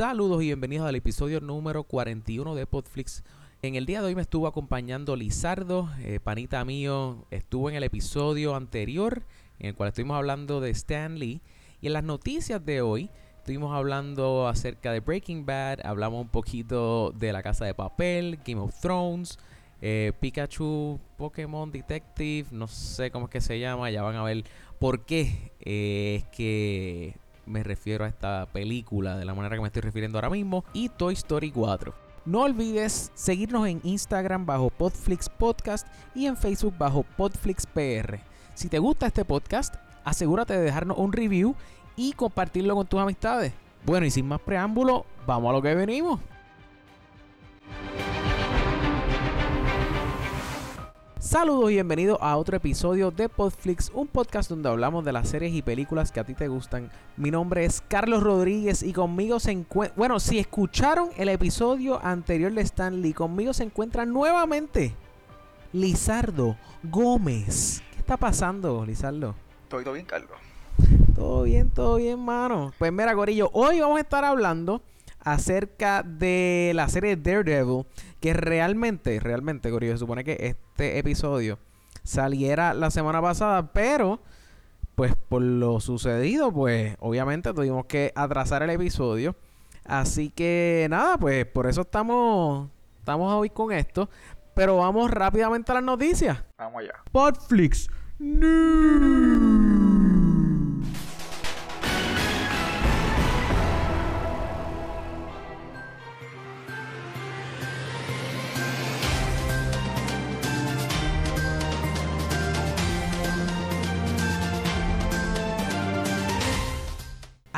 Saludos y bienvenidos al episodio número 41 de Podflix. En el día de hoy me estuvo acompañando Lizardo, eh, panita mío, estuvo en el episodio anterior en el cual estuvimos hablando de Stan Lee. Y en las noticias de hoy estuvimos hablando acerca de Breaking Bad, hablamos un poquito de La Casa de Papel, Game of Thrones, eh, Pikachu, Pokémon Detective, no sé cómo es que se llama, ya van a ver por qué eh, es que me refiero a esta película de la manera que me estoy refiriendo ahora mismo, y Toy Story 4. No olvides seguirnos en Instagram bajo Podflix Podcast y en Facebook bajo Podflix PR. Si te gusta este podcast, asegúrate de dejarnos un review y compartirlo con tus amistades. Bueno, y sin más preámbulo, vamos a lo que venimos. Saludos y bienvenidos a otro episodio de Podflix, un podcast donde hablamos de las series y películas que a ti te gustan. Mi nombre es Carlos Rodríguez y conmigo se encuentra... Bueno, si escucharon el episodio anterior de Stanley, conmigo se encuentra nuevamente Lizardo Gómez. ¿Qué está pasando, Lizardo? Todo, todo bien, Carlos. Todo bien, todo bien, mano. Pues mira, Corillo, hoy vamos a estar hablando acerca de la serie Daredevil, que realmente, realmente, Corillo, se supone que este episodio saliera la semana pasada, pero pues por lo sucedido, pues obviamente tuvimos que atrasar el episodio. Así que nada, pues por eso estamos estamos hoy con esto, pero vamos rápidamente a las noticias. Vamos allá. Podflix News.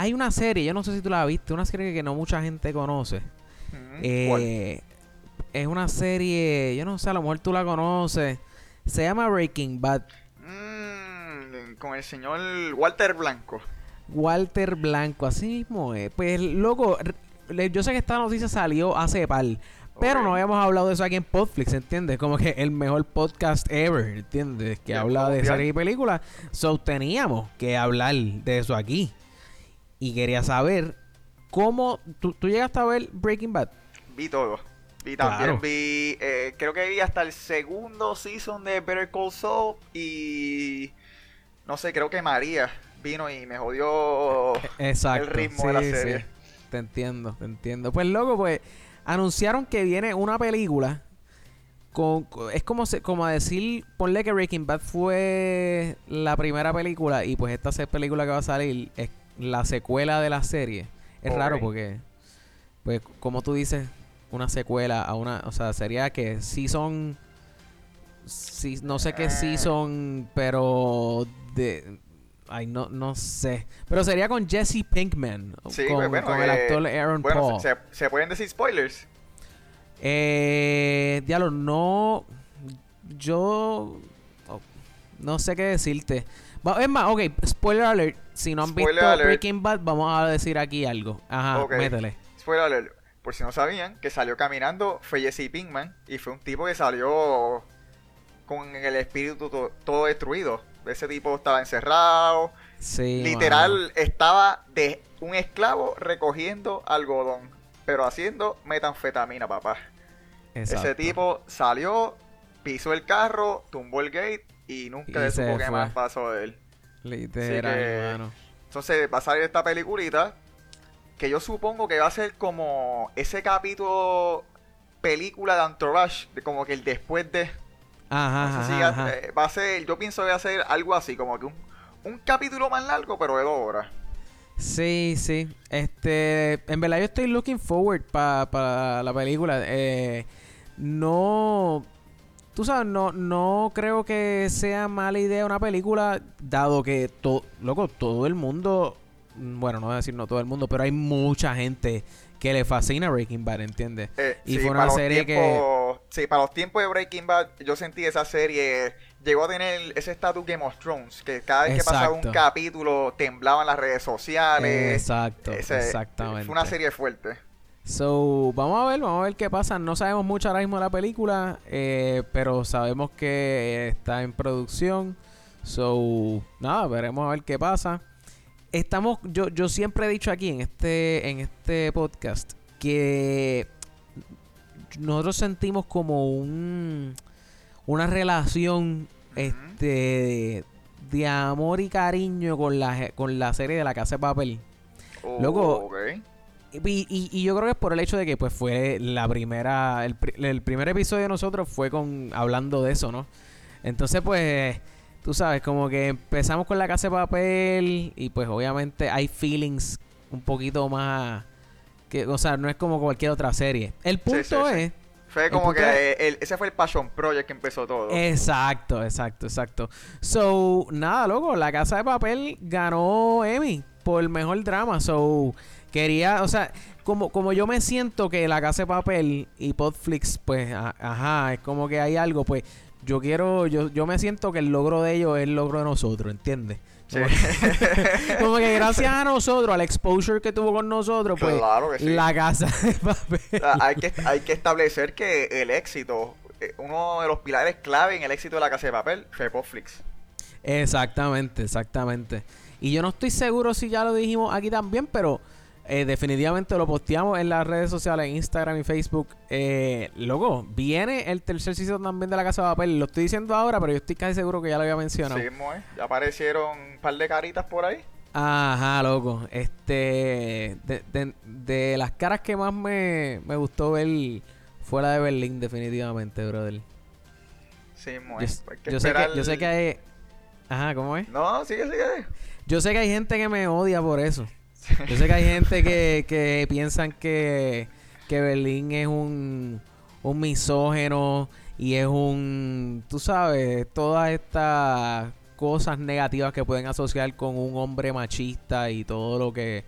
Hay una serie, yo no sé si tú la viste, una serie que no mucha gente conoce. Ujú. Eh, es una serie, yo no sé, a lo mejor tú la conoces. Se llama Breaking Bad. Mm, con el señor Walter Blanco. Walter Blanco, así mismo es. Pues, loco, yo sé que esta noticia salió hace par. Pero no habíamos hablado de eso aquí en Podflix, ¿entiendes? Como que el mejor podcast ever, ¿entiendes? Que Del habla de series y películas. So, teníamos que hablar de eso aquí. Y quería saber cómo... ¿Tú, tú llegaste a ver Breaking Bad? Vi todo. Vi también, Claro. vi, eh, creo que vi hasta el segundo season de Better Call Saul y no sé, creo que María vino y me jodió Exacto. el ritmo de la sí. serie. Te entiendo, te entiendo. Pues loco, pues anunciaron que viene una película con, co- es como se- como a decir, ponle que Breaking Bad fue la primera película y pues esta película que va a salir es la secuela de la serie. Es raro porque pues como tú dices, una secuela a una, o sea, sería que sí son sí, no sé qué sí Eh. son, pero de Ay, no, no sé. Pero sería con Jesse Pinkman. Sí, con, bueno, con el eh, actor Aaron Bueno, Paul. se, se- se pueden decir spoilers. Eh, diablo, no. Yo. oh, no sé qué decirte. Va- Es más, ok, spoiler alert. Si no han Spoiler visto alert. Breaking Bad, vamos a decir aquí algo. Ajá, Ok. métele. Spoiler alert. Por si no sabían, que salió caminando fue Jesse Pinkman y fue un tipo que salió con el espíritu to- todo destruido. Ese tipo estaba encerrado, Sí. mano. Literal, estaba de un esclavo recogiendo algodón, pero haciendo metanfetamina, papá. Ese Exacto. tipo salió, pisó el carro, tumbó el gate y nunca Y se supo qué más pasó de él. Literal, que-. Entonces va a salir esta peliculita que yo supongo que va a ser como ese capítulo película de Entourage, de como que el después de... Ajá, No sé si ajá, ya- ajá. eh, va a ser, yo pienso que va a ser algo así, como que un, un capítulo más largo, pero de dos horas. Sí, sí. Este, en verdad yo estoy looking forward para la película. Eh, no, tú sabes, no, no creo que sea mala idea una película, dado que todo, loco, todo el mundo, mm, bueno, no voy a decir no todo el mundo, pero hay mucha gente que le fascina Breaking Bad, ¿entiendes? Eh, Y sí, fue una serie que- Sí, para los tiempos de Breaking Bad, yo sentí esa serie llegó a tener ese estatus Game of Thrones, que cada vez que pasaba un capítulo temblaban las redes sociales. Exacto, Ese- exactamente. Fue una serie fuerte. So, vamos a ver, vamos a ver qué pasa. No sabemos mucho ahora mismo de la película, eh, pero sabemos que está en producción. So, nada, veremos a ver qué pasa. estamos, yo, yo siempre he dicho aquí en este, en este podcast que nosotros sentimos como un una relación este de amor y cariño con la con la serie de la casa de papel. Luego, y, y, yo creo que es por el hecho de que pues fue la primera, el, el, primer episodio de nosotros fue con hablando de eso, ¿no? Entonces pues, tú sabes, como que empezamos con la casa de papel y pues obviamente hay feelings un poquito más, que, o sea, no es como cualquier otra serie. El punto es... Fue como que ese fue el Passion Project que empezó todo. Exacto, exacto, exacto. So, nada, loco, la casa de papel ganó Emmy por el mejor drama. So, quería, o sea, como, como yo me siento que La Casa de Papel y Podflix, pues, ajá, es como que hay algo, pues, yo quiero, yo, yo me siento que el logro de ellos es el logro de nosotros, ¿entiendes? Como, que, gracias a nosotros, al exposure que tuvo con nosotros, pues la casa de papel. hay, que, hay que establecer que el éxito, eh, uno de los pilares clave en el éxito de la casa de papel fue Podflix. Exactamente, exactamente. Y yo no estoy seguro si ya lo dijimos aquí también, pero eh, definitivamente lo posteamos en las redes sociales, Instagram y Facebook. Eh, luego, viene el tercer season también de La Casa de Papel. Lo estoy diciendo ahora, pero yo estoy casi seguro que ya lo había mencionado. Sí, ya aparecieron un par de caritas por ahí. Ajá, loco. Este. De, las caras que más me, gustó ver fue la de Berlín, definitivamente, brother. Sí, muy. Yo, sé que, yo sé que hay. Ajá, ¿cómo es? No, sigue, sigue. Yo sé que hay gente que me odia por eso. Yo sé que hay gente que, que piensan que, que Berlín es un, un misógeno y es un, tú sabes, todas estas cosas negativas que pueden asociar con un hombre machista y todo lo que...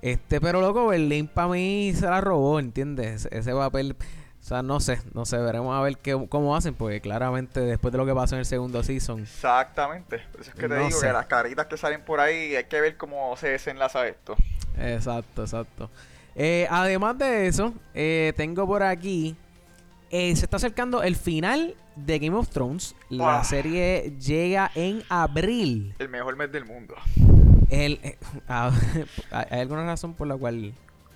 Este, pero loco, Berlín para mí se la robó, ¿entiendes? Ese papel o sea, no sé, no sé, veremos a ver qué, cómo hacen, porque claramente después de lo que pasó en el segundo season. Exactamente, por eso es que te digo que las caritas que salen por ahí hay que ver cómo se desenlaza esto. Exacto, exacto. Eh, además de eso, eh, tengo por aquí, eh, se está acercando el final de Game of Thrones. La serie llega en abril. El mejor mes del mundo. El, ah, ¿Hay alguna razón por la cual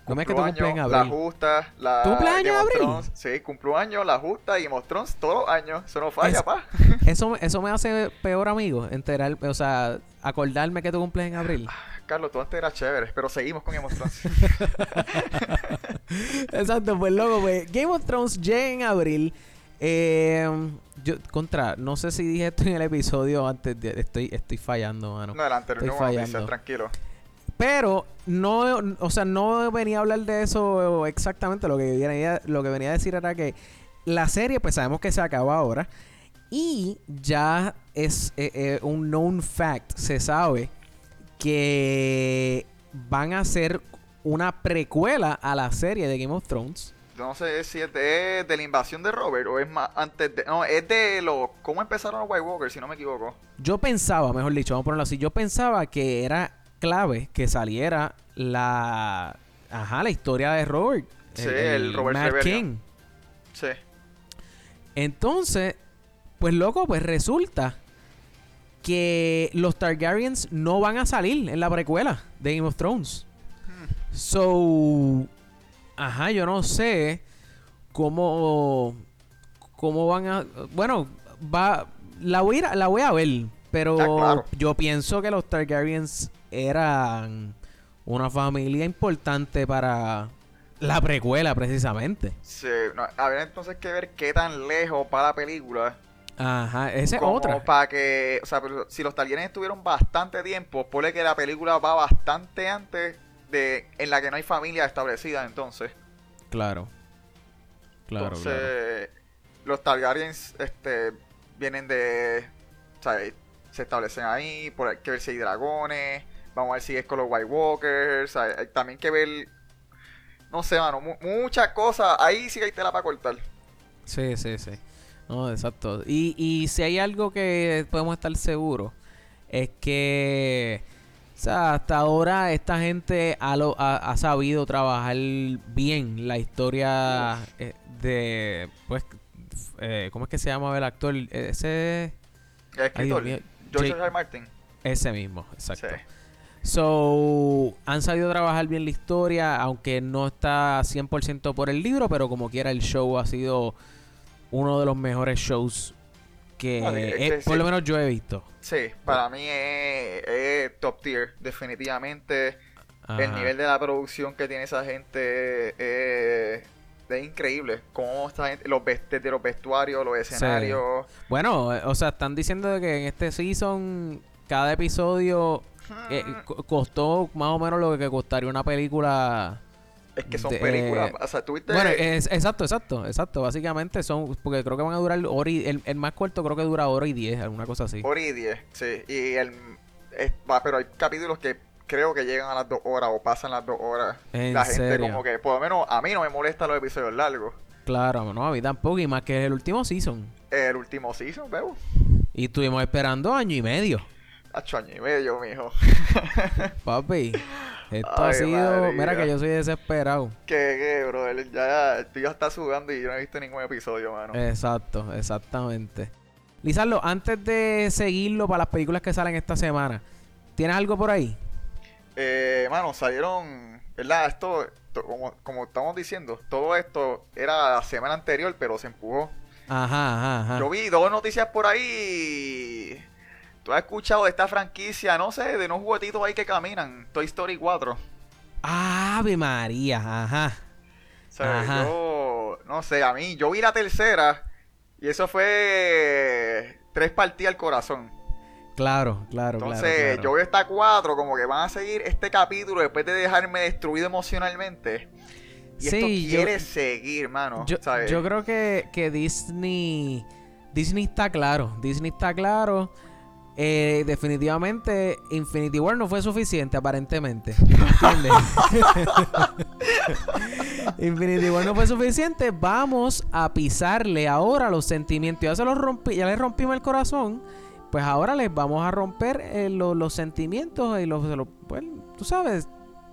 no me que tu cumpleaños en abril. La justa, la. ¿Tu cumpleaños abril? sí, cumplo años, la justa y Mostrons todos los años. Eso no falla, pa. eso, eso me hace peor, amigo. Enterar, o sea, acordarme que tu cumpleaños en abril. Ah, Carlos, tú antes eras chévere, pero seguimos con Game of Thrones. Exacto, pues loco, pues Game of Thrones llega en abril. Eh, yo, contra, no sé si dije esto en el episodio antes, de, estoy, estoy fallando, mano. No, el anterior no fallando. tranquilo. Pero no, o sea, no venía a hablar de eso exactamente. Lo que venía, lo que venía a decir era que la serie, pues sabemos que se acaba ahora. Y ya es eh, eh, un known fact. Se sabe que van a hacer una precuela a la serie de Game of Thrones. No sé si es de, la invasión de Robert o es más antes de. No, es de lo. ¿Cómo empezaron los White Walkers, si no me equivoco? Yo pensaba, mejor dicho, vamos a ponerlo así. Yo pensaba que era clave que saliera la ajá, la historia de Robert. Sí, el, Robert King. Sí. Entonces, pues loco, pues resulta que los Targaryens no van a salir en la precuela de Game of Thrones. Hmm. So, ajá, yo no sé cómo cómo van a bueno, va la voy a, la voy a ver, pero yo pienso que los Targaryens eran una familia importante para la precuela, precisamente. Sí, no, habría entonces que ver qué tan lejos para la película. Ajá, esa es otra. Para que, o sea, si los Targaryens estuvieron bastante tiempo, pone que la película va bastante antes de en la que no hay familia establecida, entonces. Claro. Claro, entonces, los Targaryens este, vienen de. O sea, se establecen ahí, por hay que ver si hay dragones Vamos a ver si es con los White Walkers. Hay, también que ver. No sé, mano. muchas cosas. Ahí sí que hay tela para cortar. Sí, sí, sí. No, exacto. Y, y si hay algo que podemos estar seguros, es que. O sea, hasta ahora esta gente ha, ha, sabido trabajar bien la historia eh, de. Pues. Eh, ¿Cómo es que se llama el actor? Ese. El escritor. George R. Martin. Ese mismo, exacto. So, han sabido trabajar bien la historia, aunque no está 100% por el libro, pero como quiera el show ha sido uno de los mejores shows que por sí. lo menos yo he visto. Sí, para mí es, es top tier, definitivamente. El nivel de la producción que tiene esa gente es increíble. Cómo esta gente, los desde los vestuarios, los escenarios. Bueno, eh, o sea, están diciendo de que en este season cada episodio eh, co- costó más o menos lo que costaría una película. es que son de- películas. eh, o sea, tuviste. Bueno, es, exacto, exacto, exacto. Básicamente son, porque creo que van a durar hora y, el, el más corto creo que dura hora y diez, alguna cosa así. Hora y diez, sí. Y el, es- va, pero hay capítulos que creo que llegan a las dos horas o pasan las dos horas. ¿En la gente serio? como que, por lo menos a mí no me molestan los episodios largos. Claro, no, a mí tampoco, y más que el último season. El último season, veo. Y estuvimos esperando año y medio, Ocho años y medio, mijo. papi. Esto Ay, ha sido, madre mira que yo soy desesperado. que, que, bro, ya, tú ya estás sudando y yo no he visto ningún episodio, mano. Exacto, exactamente. Lizardo, antes de seguirlo para las películas que salen esta semana, ¿tienes algo por ahí? Eh, mano, salieron, ¿verdad? Esto, to- como, como estamos diciendo, todo esto era la semana anterior, pero se empujó. Ajá, ajá, ajá. Yo vi dos noticias por ahí. ¿Tú has escuchado de esta franquicia, no sé, de unos juguetitos ahí que caminan? Toy Story 4. Ave María, ajá. O sea, Ajá. yo, no sé, a mí, yo vi la tercera y eso fue tres partidas al corazón. Claro, claro, Entonces, claro. claro. yo veo esta cuatro como que van a seguir este capítulo después de dejarme destruido emocionalmente. Y esto Sí, yo- quiere seguir, mano. Yo, ¿sabes? yo creo que, que Disney. Disney está claro. Disney está claro. Eh, definitivamente Infinity War no fue suficiente aparentemente. ¿Entiendes? Infinity War no fue suficiente. Vamos a pisarle ahora los sentimientos. Ya se los rompí, ya les rompimos el corazón. Pues ahora les vamos a romper eh, lo- los sentimientos y los, bueno, tú sabes,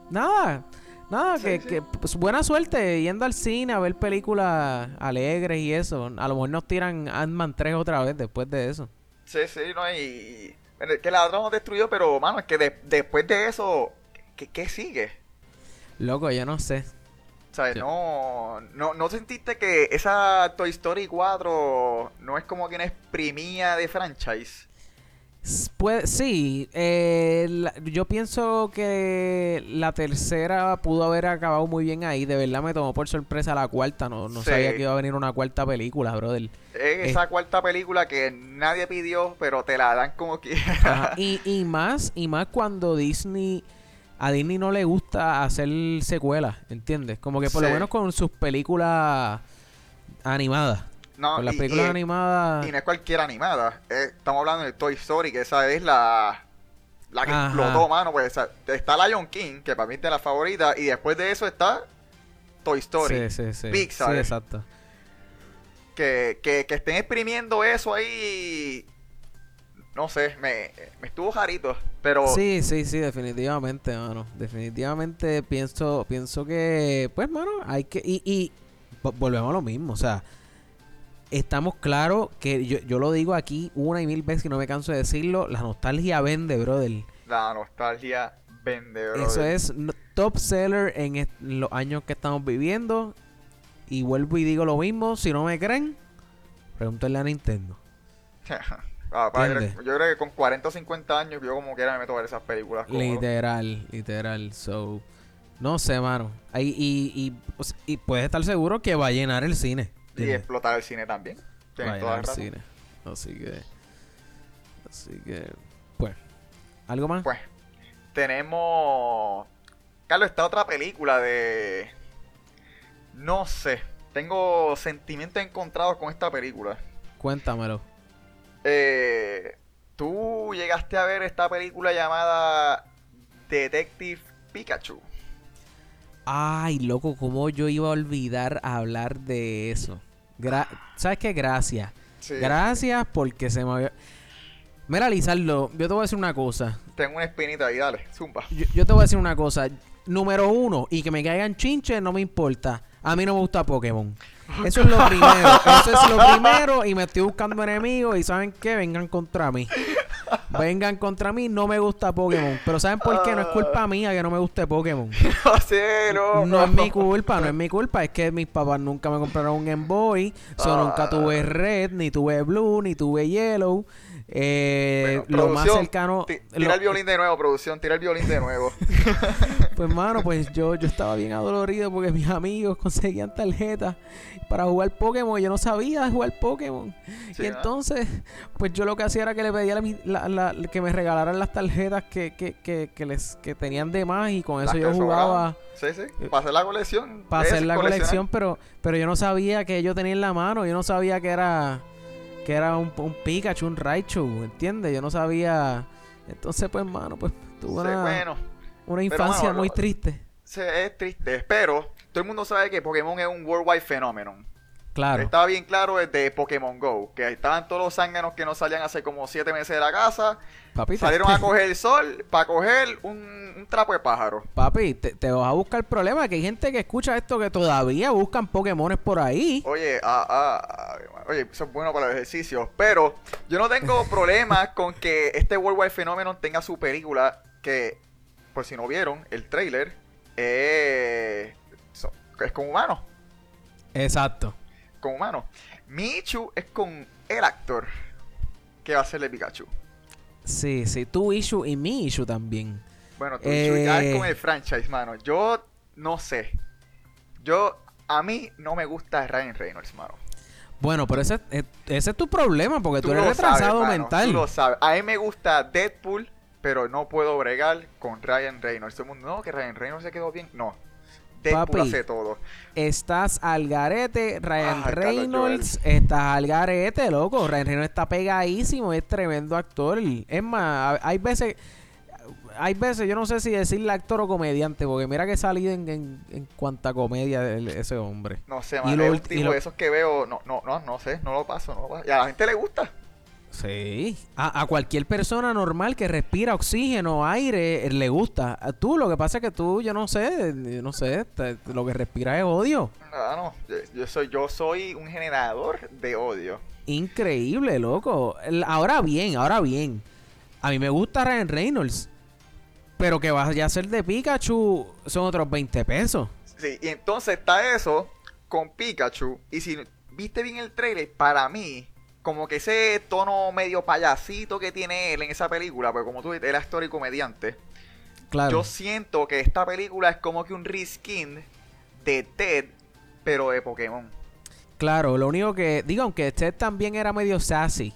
nada. Nada, Sí, que, sí. que, pues, buena suerte yendo al cine a ver películas alegres y eso. A lo mejor nos tiran Ant-Man 3 otra vez después de eso. Sí, sí, no, y... que la otra nos destruyó, pero, mano, es que de- después de eso, ¿qué, qué sigue? Loco, yo no sé. ¿Sabes? Sí. No, no, ¿No sentiste que esa Toy Story 4 no es como que una exprimía de franchise? S- Puede, sí, eh, la- yo pienso que la tercera pudo haber acabado muy bien ahí. De verdad me tomó por sorpresa la cuarta. No, no Sí. sabía que iba a venir una cuarta película, brother. Es esa cuarta película que nadie pidió, pero te la dan como quiera. Y, y más, y más cuando Disney, a Disney no le gusta hacer secuelas, ¿entiendes? Como que por lo menos con sus películas animadas. No, con las y- películas y- animadas. Y no es cualquier animada. eh, estamos hablando de Toy Story, que esa es la, la que Ajá. explotó, mano. Pues está Lion King, que para mí es de la favorita. Y después de eso está Toy Story. Sí, sí, sí. Pixar. Sí, exacto. Que, que, que estén exprimiendo eso ahí. No sé, me, me estuvo jarito. Pero Sí, sí, sí, definitivamente, mano. Definitivamente pienso, pienso que, pues, mano, hay que, y, y vo- volvemos a lo mismo, o sea, estamos claros que yo, yo lo digo aquí una y mil veces y no me canso de decirlo, la nostalgia vende, brother. la nostalgia vende, brother. Eso es top seller en los años que estamos viviendo. Y vuelvo y digo lo mismo, si no me creen, pregúntenle a Nintendo. Ah, yo creo que con 40 o 50 años yo como quiera me meto a ver esas películas. cómodo. Literal, literal. So, no sé, mano. Ahí, y, y puedes estar seguro que va a llenar el cine. Y explotar el cine también. Va a Tienes toda llenar la el razón. cine. Así que. Así que. Pues. ¿Algo más? Pues, tenemos. Carlos, esta otra película de. No sé. Tengo sentimientos encontrados con esta película. Cuéntamelo. Eh, Tú llegaste a ver esta película llamada Detective Pikachu. Ay, loco, ¿cómo yo iba a olvidar hablar de eso? Gra- ¿Sabes qué? Gracias. Sí. Gracias porque se me había... Mira, Lizardo, yo te voy a decir una cosa. Tengo una espinita ahí, dale, zumba. Yo, yo te voy a decir una cosa. Número uno, y que me caigan chinches no me importa. A mí no me gusta Pokémon. Eso es lo primero. Eso es lo primero. Y me estoy buscando enemigos. Y saben qué, vengan contra mí. vengan contra mí, no me gusta Pokémon. Pero ¿saben por qué? No es culpa mía que no me guste Pokémon. no sé, no. No es mi culpa, no es mi culpa. Es que mis papás nunca me compraron un Game Boy. So, nunca Ah. tuve Red, ni tuve Blue, ni tuve Yellow. Eh, Bueno, lo más cercano... lo- Tira el violín de nuevo, producción, tira el violín de nuevo. Pues mano, pues yo, yo estaba bien adolorido porque mis amigos conseguían tarjetas para jugar Pokémon y yo no sabía jugar Pokémon. Sí, y ¿no? entonces, pues yo lo que hacía era que le pedía la mi- la- la- que me regalaran las tarjetas que, que, que, que les que tenían de más y con eso yo jugaba. Sí, sí. Para hacer la colección. para hacer la colección, pero pero yo no sabía que yo tenía en la mano, yo no sabía que era que era un, un Pikachu, un Raichu, ¿entiendes? Yo no sabía. Entonces, pues, mano, pues tuve Sí, una, bueno, una infancia mano, muy lo- triste. sí, es triste, pero todo el mundo sabe que Pokémon es un worldwide phenomenon. Claro. Estaba bien claro desde Pokémon Go, que estaban todos los zánganos que no salían hace como 7 meses de la casa, Papi, te- salieron a coger el sol para coger un, un trapo de pájaro. Papi, te, te vas a buscar problema que hay gente que escucha esto que todavía buscan Pokémones por ahí. Oye, ah, ah, ah, oye, eso es bueno para los ejercicios, pero yo no tengo problemas con que este Worldwide Phenomenon tenga su película, que, por si no vieron, el trailer, eh, so- es con humanos, Exacto. con humanos. Michu es con el actor que va a ser de Pikachu. Sí, sí, tu issue y mi issue también. Bueno, tu Michu ya Eh. es con el franchise, mano. Yo no sé. Yo, a mí no me gusta Ryan Reynolds, mano. Bueno, pero ese, eh, ese es tu problema porque tú, eres retrasado sabes, mano, mental. Tú lo sabes. A mí me gusta Deadpool, pero no puedo bregar con Ryan Reynolds. Todo el mundo, no, que Ryan Reynolds se quedó bien. No. Deadpool Papi. hace todo. Estás al garete, Ryan Reynolds. Estás al garete, loco. Ryan Reynolds está pegadísimo, es tremendo actor. Es más, hay veces, hay veces, yo no sé si decirle actor o comediante, porque mira que salido en, en, en cuanta comedia ese hombre. No sé, lo Es un tipo lo- de esos que veo. No, no, no, no sé. No lo paso, no lo paso. Y a la gente le gusta. Sí, a, a cualquier persona normal que respira oxígeno, aire, eh, le gusta. A tú, lo que pasa es que tú, yo no sé, yo no sé, te- lo que respiras es odio. Ah, no. Yo, yo soy, yo soy un generador de odio. Increíble, loco. Ahora bien, ahora bien. A mí me gusta Ryan Reynolds. Pero que vaya a ser de Pikachu son otros 20 pesos. Sí, y entonces está eso con Pikachu. Y si viste bien el trailer, para mí, como que ese tono medio payasito que tiene él en esa película, porque como tú dices, él es actor y comediante. Claro. Yo siento que esta película es como que un reskin de Ted, pero de Pokémon. Claro, lo único que. Digo, aunque este también era medio sassy.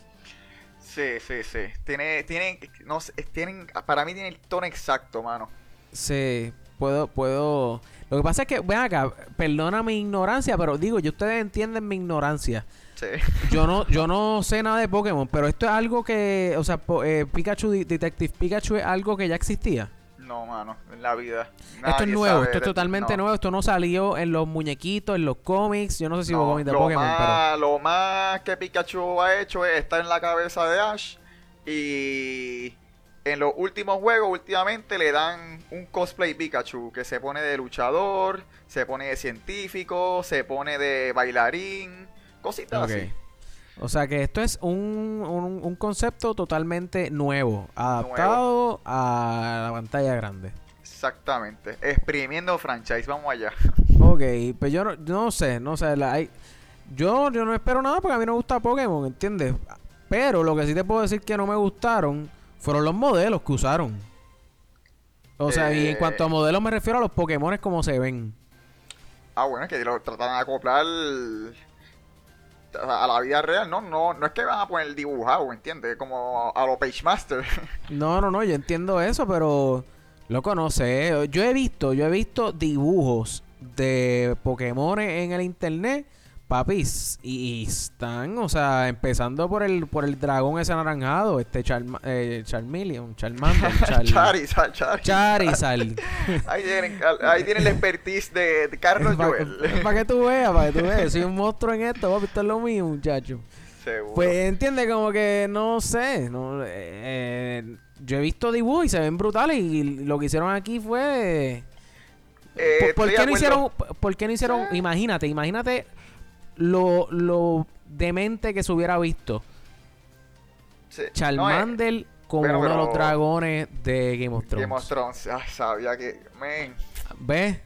Sí, sí, sí. Tiene, tienen, no sé, tienen, para mí tiene el tono exacto, mano. Sí, puedo, puedo. Lo que pasa es que, ven acá, perdona mi ignorancia, pero digo, yo ustedes entienden mi ignorancia. Sí. Yo no, yo no sé nada de Pokémon, pero esto es algo que, o sea, po- eh, Pikachu, De- Detective Pikachu es algo que ya existía. No, mano, en la vida. esto es nuevo, sabe esto es totalmente no. nuevo. Esto no salió en los muñequitos, en los cómics. Yo no sé si hubo No, cómics de lo Pokémon, más, Lo más que Pikachu ha hecho es estar en la cabeza de Ash. Y en los últimos juegos, últimamente le dan un cosplay Pikachu que se pone de luchador, se pone de científico, se pone de bailarín, cositas así. O sea que esto es un, un, un concepto totalmente nuevo, adaptado a la pantalla grande. Exactamente. Exprimiendo franchise, vamos allá. Ok, pues yo no, yo no sé, no sé. la- hay- yo, yo no espero nada porque a mí no me gusta Pokémon, ¿entiendes? Pero lo que sí te puedo decir que no me gustaron fueron los modelos que usaron. O sea, y en Eh. cuanto a modelos me refiero a los Pokémon como se ven. Ah, bueno, es que lo tratan de acoplar a la vida real, ¿no? No, no es que van a poner dibujado, ¿entiendes? Como a los Page Master. No, no, no, yo entiendo eso, pero loco, no sé. Yo he visto, yo he visto dibujos de Pokémon en el internet, papis, y, y están, o sea, empezando por el por el dragón ese anaranjado, este Charma, eh, Charmeleon, Charmander, Char- Charizard, Charizard. Charizard. Ahí tienen, ahí tienen la expertise de, de Carlos Joel. Para que tú veas, para que tú veas. Soy un monstruo en esto, papi, esto es lo mío, muchacho. Seguro. Pues entiende como que no sé, no, eh, yo he visto dibujos y se ven brutales y lo que hicieron aquí fue Eh, ¿Por, qué no hicieron, por qué no hicieron, imagínate, imagínate lo, lo demente que se hubiera visto Sí. No, eh, Charmander con Bueno, uno de los dragones de Game of Thrones. Game of Thrones. Ay, sabía que. Men. ¿Ves?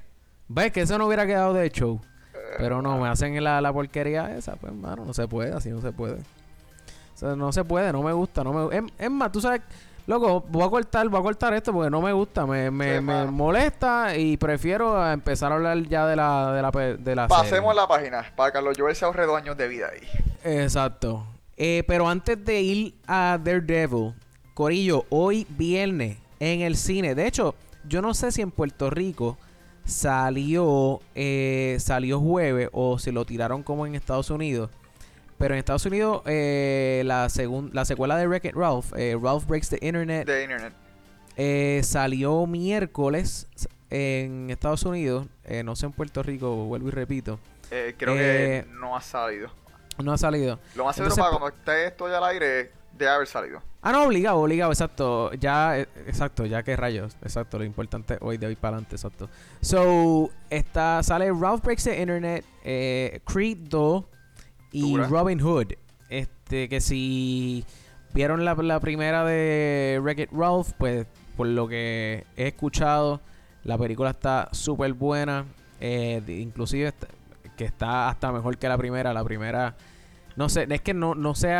¿Ves que eso no hubiera quedado de show? Eh, Pero no, me hacen la, la porquería esa, pues, mano, no se puede, así no se puede. O sea, no se puede, no me gusta, no me... Es, es más, tú sabes, loco, voy a cortar, voy a cortar esto porque no me gusta, me, me, Sí, me molesta y prefiero empezar a hablar ya de la, de la, de la serie. Pasemos la página para Carlos Joel se ahorre dos años de vida ahí. Exacto. Eh, pero antes de ir a Daredevil, Corillo, hoy viernes en el cine. De hecho, yo no sé si en Puerto Rico salió eh, salió jueves o si lo tiraron como en Estados Unidos. Pero en Estados Unidos, eh, la, segun- la secuela de Wreck-It Ralph, eh, Ralph Breaks the Internet, De internet. eh, salió miércoles en Estados Unidos. no sé en Puerto Rico, vuelvo y repito. Creo que no ha salido. No ha salido. Lo más seguro para cuando esté esto ya al aire, debe haber salido. Ah, no, obligado, obligado, exacto. Ya, exacto, ya que rayos. Exacto, lo importante hoy de hoy para adelante, exacto. So, está, sale Ralph Breaks the Internet, eh, Creed 2 y Dura. Robin Hood. Este, que si vieron la, la primera de Wreck-It Ralph, pues por lo que he escuchado, la película está súper buena. eh, inclusive está- que está hasta mejor que la primera. La primera, no sé, es que no, no sé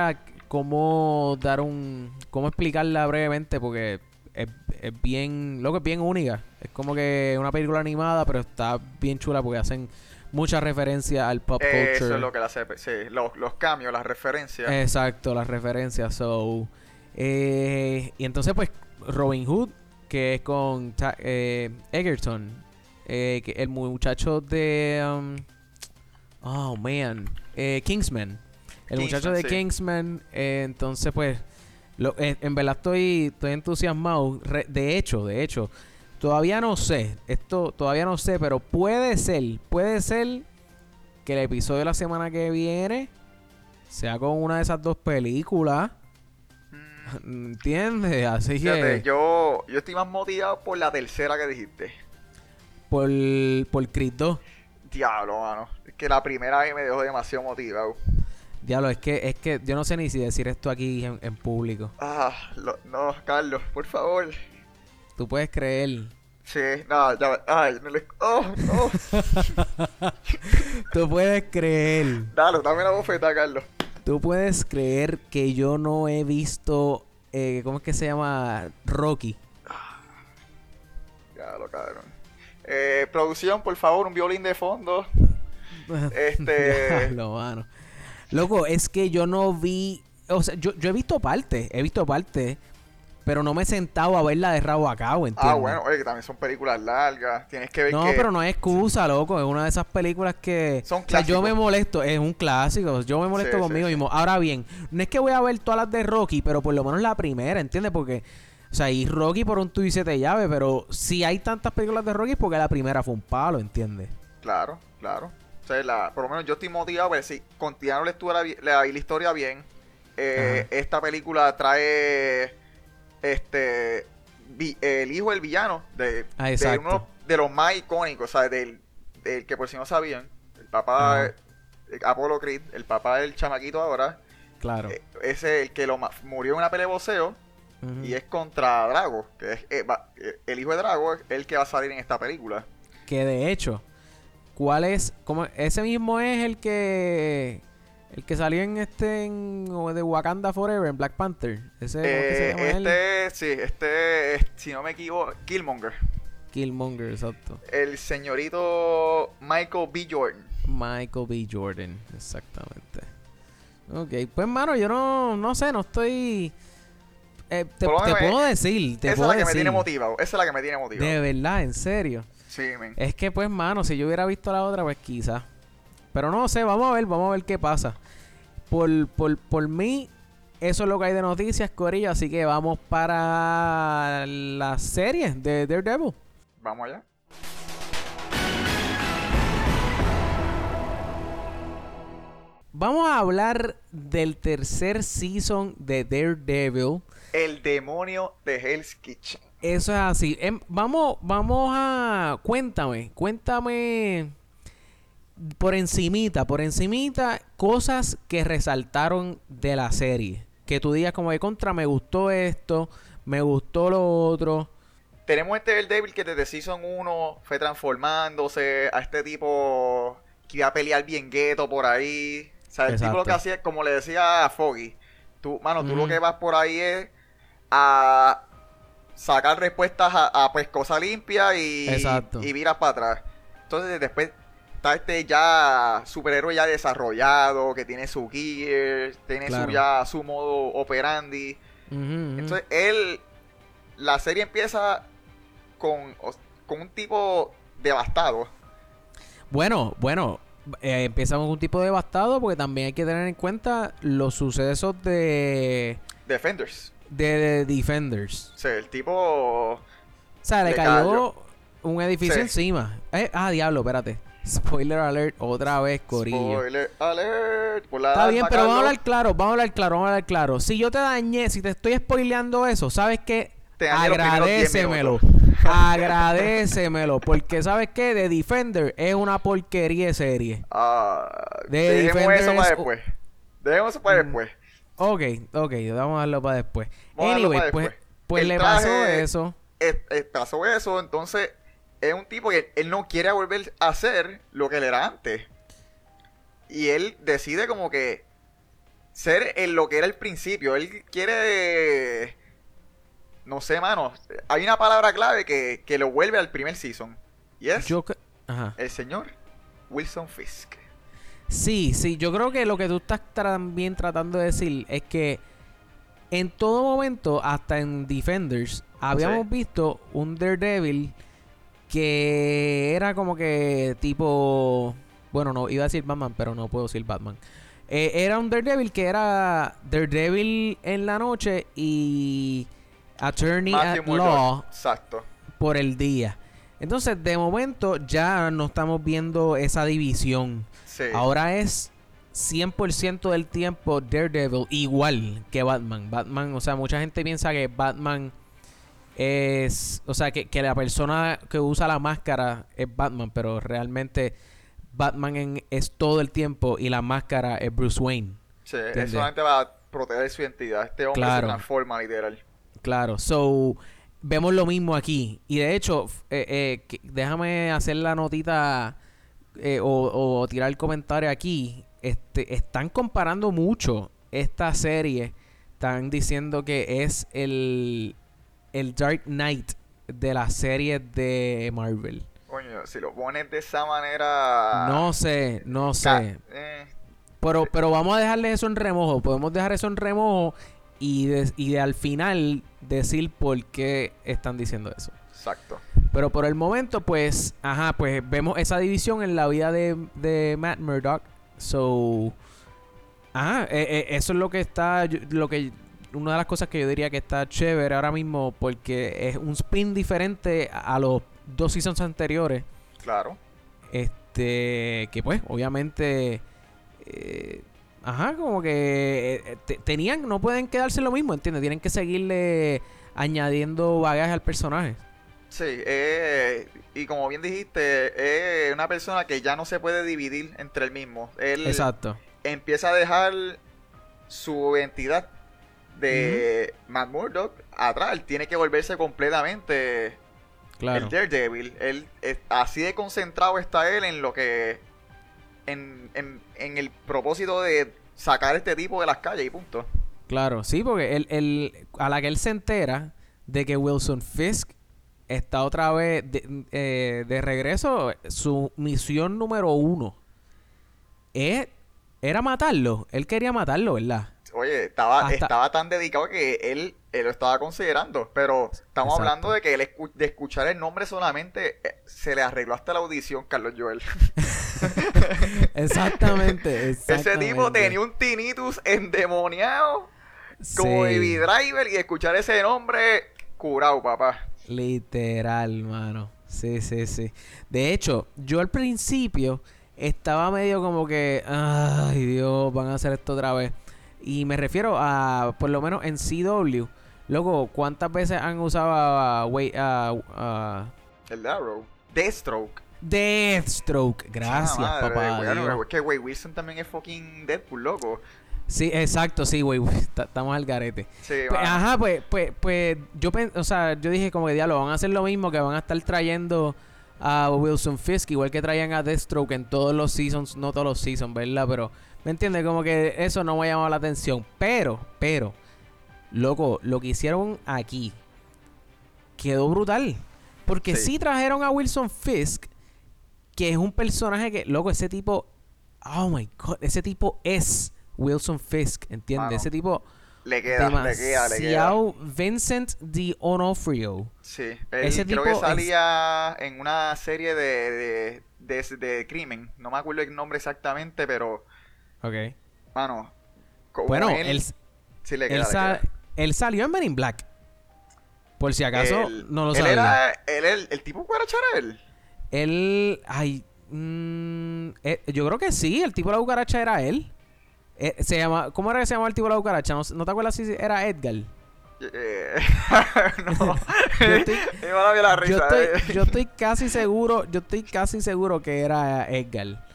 cómo dar un, cómo explicarla brevemente porque es, es bien, lo que es bien única. Es como que una película animada, pero está bien chula porque hacen mucha referencia al pop culture. Eso es lo que la hace. Sí, los, los cambios, las referencias. Exacto, las referencias. So, eh, y entonces, pues, Robin Hood, que es con eh, Egerton, eh, que el muchacho de. um, oh, man. eh, Kingsman. El muchacho de sí. Kingsman. eh, entonces, pues, lo- en verdad estoy, estoy entusiasmado. Re- de hecho, de hecho, todavía no sé. Esto todavía no sé, pero puede ser, puede ser que el episodio de la semana que viene sea con una de esas dos películas. Mm, ¿Entiendes? Así Fíjate, que yo, yo estoy más motivado por la tercera que dijiste. por, por Creed 2. Diablo, mano. Es que la primera vez me dejó demasiado motivado. Diablo, es que, es que yo no sé ni si decir esto aquí en, en público. Ah, lo- no, Carlos, por favor. Tú puedes creer. Sí, no, ya, ay, no le... Oh, no. Tú puedes creer. Dale, dame la bofeta, Carlos. Tú puedes creer que yo no he visto. eh, ¿Cómo es que se llama? Rocky. Ya lo cabrón. Eh, producción, por favor, un violín de fondo. Este- Diablo, mano. Loco, es que yo no vi. O sea, yo, yo he visto partes. He visto partes. Pero no me he sentado a verla de rabo a cabo, ¿entiendes? Ah, bueno, oye, que también son películas largas. Tienes que ver No, que... pero no hay excusa, loco. Es una de esas películas que. Son o sea, yo clásicos. me molesto. Es un clásico. Yo me molesto Sí, conmigo sí, sí. mismo. Ahora bien, no es que voy a ver todas las de Rocky, pero por lo menos la primera, ¿entiendes? Porque. O sea, y Rocky por un tuit de llave, pero si hay tantas películas de Rocky es porque la primera fue un palo, ¿entiendes? Claro, claro. O sea, la, por lo menos yo estoy motivado, pero si continuar la, la, la historia bien, eh, esta película trae este vi- el hijo del villano de, Ah, de exacto. uno de los más icónicos, o sea, del, del que por si no sabían, el papá, eh, Apollo Creed, el papá del chamaquito ahora, Claro. eh, ese el que lo murió en una pelea de boxeo y es contra Drago, que es eh, va- eh, el hijo de Drago es el que va a salir en esta película. Que de hecho, ¿cuál es? Cómo, ese mismo es el que. El que salió en este. En, o de Wakanda Forever, en Black Panther. Ese, ¿cómo es que se Eh, llama él? este, sí, este, es, si no me equivoco, Killmonger. Killmonger, exacto. El señorito Michael B. Jordan. Michael B. Jordan, exactamente. Ok, pues mano, yo no, no sé, no estoy... eh, te, te puedo eh, decir, te Esa es la que me tiene motivado. Esa es la que me tiene motivado. De verdad, en serio. Sí, men. Es que pues, mano, si yo hubiera visto la otra, pues quizás. Pero no sé, vamos a ver, vamos a ver qué pasa. Por, por, por mí, eso es lo que hay de noticias, Corillo. Así que vamos para la serie de Daredevil. Vamos allá. Vamos a hablar del tercer season de Daredevil. El demonio de Hell's Kitchen. Eso es así. Em, vamos, vamos a... Cuéntame, cuéntame por encimita, por encimita, cosas que resaltaron de la serie. que tú digas como de contra, me gustó esto, me gustó lo otro. Tenemos este Daredevil que desde Season 1 fue transformándose a este tipo que iba a pelear bien gueto por ahí. O sea, el tipo lo que hacía, como le decía a Foggy, tú, mano, tú lo que vas por ahí es a sacar respuestas a, pues cosas limpias y, y viras para atrás. Entonces después está este ya superhéroe ya desarrollado, que tiene su gear, tiene su ya su modo operandi. Entonces él, la serie empieza con, con un tipo devastado. Bueno, bueno, eh, empezamos con un tipo devastado porque también hay que tener en cuenta los sucesos de... Defenders. De, Defenders. O el tipo... O sea, le, cayó, un edificio encima. Eh, ah, diablo, espérate. Spoiler alert, otra vez, Corillo. Spoiler alert. Está bien, pero vamos a hablar claro, vamos a hablar claro, vamos a hablar claro. Si yo te dañé, si te estoy spoileando eso, ¿sabes qué? Agradecemelo. Agradecemelo. Porque ¿sabes qué? The Defender es una porquería de serie. Ah, dejemos eso para después. Dejemos eso para mm, después. Ok, ok, vamos a darlo para después. anyway, pues, pues le pasó eso. pasó eso, entonces es un tipo que él no quiere volver a hacer lo que él era antes. Y él decide como que ser en lo que era el principio. Él quiere no sé, mano. Hay una palabra clave que, lo vuelve al primer season. Y es el señor Wilson Fisk. Sí, sí, yo creo que lo que tú estás también tratando de decir es que en todo momento, hasta en Defenders, habíamos visto un Daredevil que era como que tipo... Bueno, no, iba a decir Batman, pero no puedo decir Batman. Eh, era un Daredevil que era Daredevil en la noche y attorney at law Exacto. por el día. Entonces, de momento ya no estamos viendo esa división. Ahora es 100% del tiempo Daredevil igual que Batman. Batman, o sea, mucha gente piensa que Batman es, o sea, que, la persona que usa la máscara es Batman, pero realmente Batman es todo el tiempo y la máscara es Bruce Wayne. Sí, eso solamente va a proteger su identidad. Este hombre se transforma literal. Claro, so vemos lo mismo aquí. Y de hecho, eh, eh, déjame hacer la notita eh, o, tirar el comentario aquí. Este, están comparando mucho esta serie. Están diciendo que es el, el Dark Knight de la serie de Marvel. Coño, si lo pones de esa manera. No sé, no sé. pero, pero vamos a dejarle eso en remojo. Podemos dejar eso en remojo y, y al final decir por qué están diciendo eso. Exacto. Pero por el momento, pues, ajá, pues vemos esa división en la vida de, Matt Murdock. So, ajá, e, e, eso es lo que está, lo que, una de las cosas que yo diría que está chévere ahora mismo, porque es un spin diferente a los dos seasons anteriores. Claro. Este, que pues, obviamente, eh, Ajá, como que eh, tenían, no pueden quedarse lo mismo, ¿entiendes? Tienen que seguirle añadiendo bagaje al personaje. Sí, eh, y como bien dijiste, es una persona que ya no se puede dividir entre el mismo. Él Exacto. empieza a dejar su identidad de Matt Murdock atrás. Él tiene que volverse completamente el Daredevil. Él, así de concentrado está él en lo que en, en, el propósito de sacar este tipo de las calles y punto. Claro, sí, porque él, a la que él se entera de que Wilson Fisk está otra vez de, eh, de regreso, su misión número uno es, era matarlo. Él quería matarlo, ¿verdad? Oye, estaba, estaba tan dedicado que él, él, lo estaba considerando. Pero estamos hablando de que él de escuchar el nombre solamente eh, se le arregló hasta la audición, Carlos Joel. exactamente, Ese tipo tenía un tinnitus endemoniado como Baby Driver y escuchar ese nombre curado, papá. Literal, mano. Sí, sí, sí. De hecho, yo al principio estaba medio como que, ay Dios, van a hacer esto otra vez. Y me refiero a, por lo menos en CW. Luego, ¿cuántas veces han usado a, a, el Arrow? Deathstroke. Deathstroke, gracias, papá. que Wade Wilson también es fucking Deadpool, loco. Sí, exacto, sí, güey. Estamos al garete. Sí, Pues, ajá, pues, pues, pues, yo o sea, yo dije como que diablo, van a hacer lo mismo, que van a estar trayendo a Wilson Fisk, igual que traían a Deathstroke en todos los seasons, no todos los seasons, ¿verdad? Pero, ¿me entiendes? Como que eso no me ha llamado la atención. Pero, pero, loco, lo que hicieron aquí quedó brutal. Porque Sí. sí trajeron a Wilson Fisk, que es un personaje que, loco, ese tipo, oh my god, ese tipo es Wilson Fisk, ¿entiendes? Mano, Ese tipo le queda, le queda, le queda. Vincent D'Onofrio. Sí, él ese creo tipo que es- salía en una serie de, de, de, de crimen. No me acuerdo el nombre exactamente, pero, Ok. mano, Bueno, él, él, sí le él, queda, le sa- queda. él salió en Men in Black. Por si acaso no lo él sabía. Era, él, el, el tipo cucaracha era él. Él, ay, mm, eh, yo creo que sí, el tipo de la cucaracha era él. Eh, se llama, ¿Cómo era que se llamaba el tipo de la cucaracha? ¿No, no te acuerdas si era Edgar? Eh, no, Yo estoy- me va a dar la Yo risa. estoy, yo estoy casi seguro, yo estoy casi seguro que era Edgar.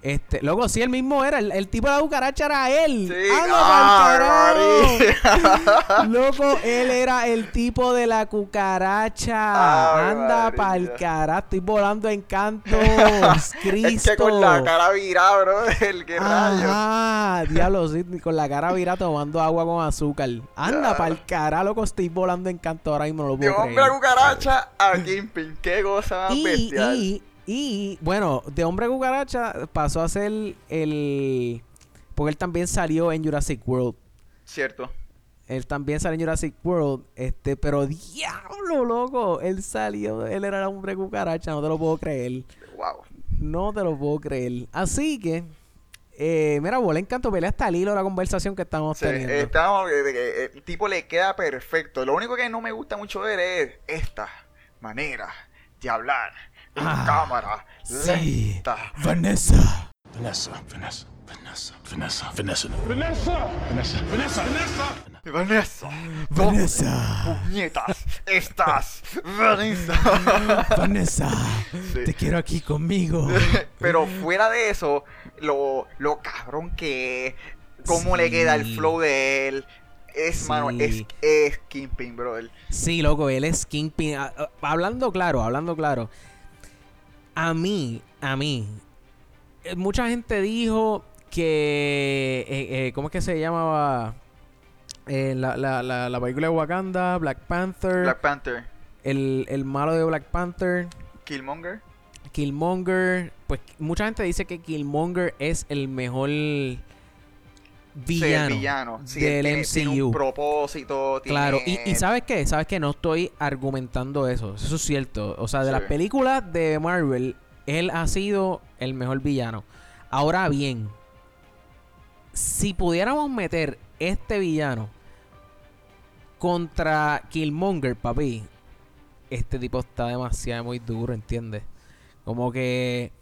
Este, luego sí, el mismo era, el, el tipo de la cucaracha era él. Sí, ¡Anda ah, pa'l! María. Loco, él era el tipo de la cucaracha. Anda pa'l carajo, estoy volando en cantos. Cristo. Es que con la cara virada, bro, el que rayo. Ajá, diablo, sí, con la cara virada tomando agua con azúcar. Anda pa'l carajo, loco, estoy volando en canto ahora mismo, no lo puedo hombre a creer. cucaracha a Kingpin. Qué cosa más Y, bestial. y, y, bueno, de hombre cucaracha pasó a ser el... Porque él también salió en Jurassic World. Cierto. Él también salió en Jurassic World, este, pero diablo, loco, él salió, él era el hombre cucaracha, no te lo puedo creer, Wow. no te lo puedo creer. Así que, eh, mira, vos le encantó pelea hasta el hilo de la conversación que estamos Sí, teniendo. estamos, de que el tipo le queda perfecto. Lo único que no me gusta mucho de él es esta manera de hablar en ah, cámara sí. lenta. Vanessa. Vanessa, Vanessa. Vanessa, Vanessa, Vanessa. Vanessa, Vanessa, Vanessa, Vanessa. Vanessa. Vanessa. Puñetas, estás. Vanessa. Vanessa, sí. te quiero aquí conmigo. Pero fuera de eso, lo, lo cabrón que cómo sí. le queda el flow de él. Es, sí. mano, es, es Kingpin, brother. Sí, loco, él es Kingpin. Ah, ah, hablando claro, hablando claro. A mí, a mí, eh, mucha gente dijo que. eh, eh, ¿Cómo es que se llamaba? Eh, la, la, la, la película de Wakanda, Black Panther, Black Panther. el, el malo de Black Panther, Killmonger. Killmonger. Pues mucha gente dice que Killmonger es el mejor villano, el villano. Sí, del él tiene, tiene un MCU. propósito. Claro, y, ¿sabes qué? ¿Sabes qué? No estoy argumentando eso. Eso es cierto. O sea, de las Sí. películas de Marvel, él ha sido el mejor villano. Ahora bien, si pudiéramos meter este villano contra Killmonger, papi, este tipo está demasiado muy duro, ¿entiendes? Como que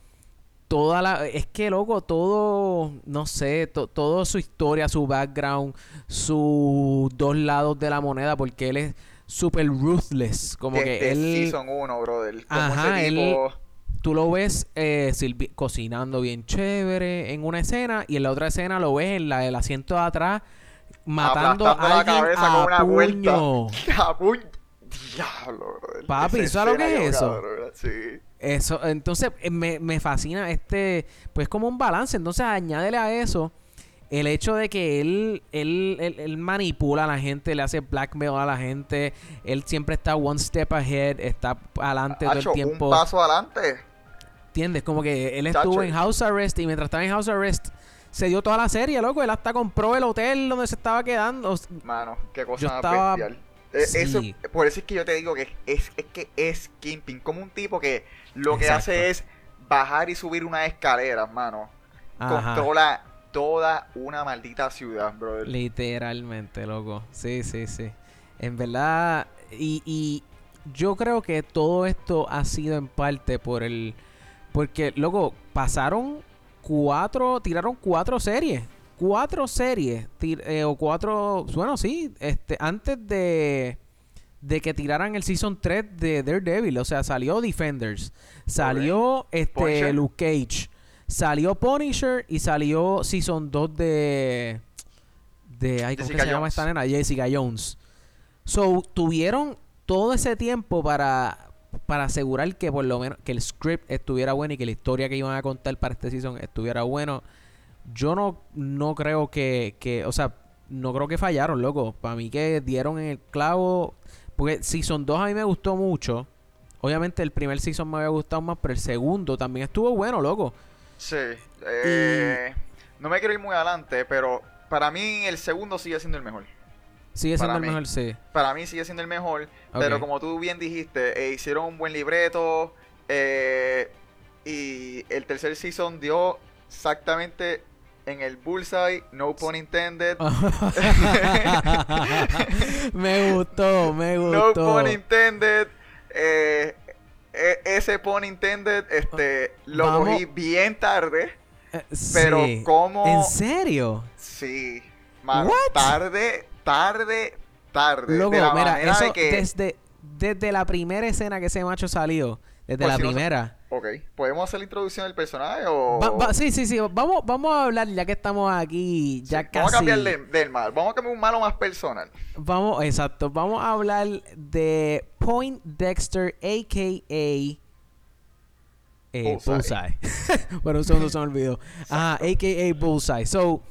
toda la es que loco todo no sé to- todo su historia su background sus dos lados de la moneda porque él es super ruthless como que desde él Season 1, brother. Como Ajá, ese él- tú lo ves eh, cocinando bien chévere en una escena y en la otra escena lo ves en la del asiento de atrás matando Aplastando la a alguien cabeza a con una vuelta. puño. Puñ- Diablo, brother. Papi, ¿sabes lo que es eso? cabrón, Sí. Eso, entonces eh, me, me fascina este, pues como un balance. Entonces añádele a eso el hecho de que él, él, él, él manipula a la gente, le hace blackmail a la gente. Él siempre está one step ahead, está adelante todo el tiempo. un paso adelante. ¿Entiendes? Como que él Chacho. estuvo en house arrest y mientras estaba en house arrest se dio toda la serie, loco. Él hasta compró el hotel donde se estaba quedando. Mano, qué cosa Yo estaba- bestial. Eh, Eso, por eso es que yo te digo que es, es que es Kingpin, como un tipo que lo que hace es bajar y subir una escalera, mano. Ajá. Controla toda una maldita ciudad, brother. Literalmente, loco. Sí, sí, sí. En verdad, y, y yo creo que todo esto ha sido en parte por el... Porque, loco, pasaron cuatro, tiraron cuatro series. Cuatro series. eh, o cuatro, bueno, sí, este, antes de, de que tiraran el Season 3 de Daredevil. O sea, salió Defenders. Salió este Punisher. Luke Cage. Salió Punisher y salió Season 2 de... de ay, ¿cómo que se llama esta nena? Jessica Jones. So, tuvieron todo ese tiempo para para asegurar que por lo menos que el script estuviera bueno y que la historia que iban a contar para este season estuviera bueno. Yo no no creo que que, o sea, no creo que fallaron, loco. Para mí que dieron en el clavo porque Season 2 a mí me gustó mucho. Obviamente el primer season me había gustado más, pero el segundo también estuvo bueno, loco. Sí. eh, No me quiero ir muy adelante, pero para mí el segundo sigue siendo el mejor. Sigue siendo Para el mí. mejor, sí. Para mí sigue siendo el mejor, pero como tú bien dijiste, eh, hicieron un buen libreto eh, y el tercer season dio exactamente en el bullseye, no pun intended. me gustó, me No gustó. pun intended. eh, e- ese pun intended, este, lo Vamos. cogí bien tarde. Eh, pero sí. ¿cómo? ¿En serio? Sí, What? tarde, tarde, tarde. Loco, de la mira, eso de que... desde, desde la primera escena que ese macho salió, desde Pues la si no primera. Ok, ¿podemos hacer la introducción del personaje o...? Va- va- sí, sí, sí. Vamos, vamos a hablar ya que estamos aquí, ya Sí, casi. Vamos a cambiar de- del mal, vamos a cambiar un malo más personal. Vamos, exacto. Vamos a hablar de Point Dexter, a.k.a. Eh, Bullseye. Bullseye. bueno, un segundo se me olvidó. Ajá, a.k.a. Bullseye. So,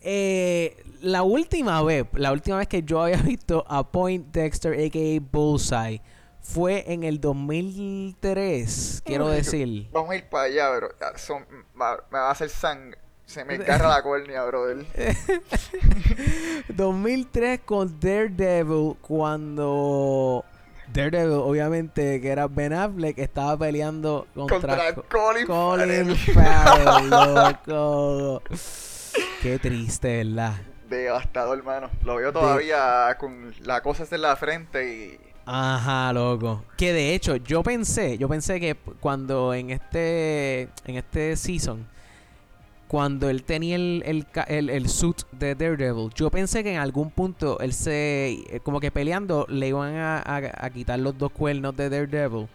eh, la última vez, la última vez que yo había visto a Point Dexter, a.k.a. Bullseye, fue en el 2003, quiero decir. Vamos a ir para allá, bro. Son- va- me va a hacer sangre. Se me agarra la córnea, brother. 2003 con Daredevil cuando Daredevil obviamente que era Ben Affleck estaba peleando contra, Contra Co- Colin Colin Farrell. Loco. Qué triste, ¿verdad? Devastador, hermano. Lo veo todavía con la cosa en la frente y... Ajá, loco. Que de hecho, yo pensé, yo pensé que cuando en este en este season cuando él tenía el, el, el suit de Daredevil, yo pensé que en algún punto él se, eh, como que peleando, le iban a, a- a quitar los dos cuernos de Daredevil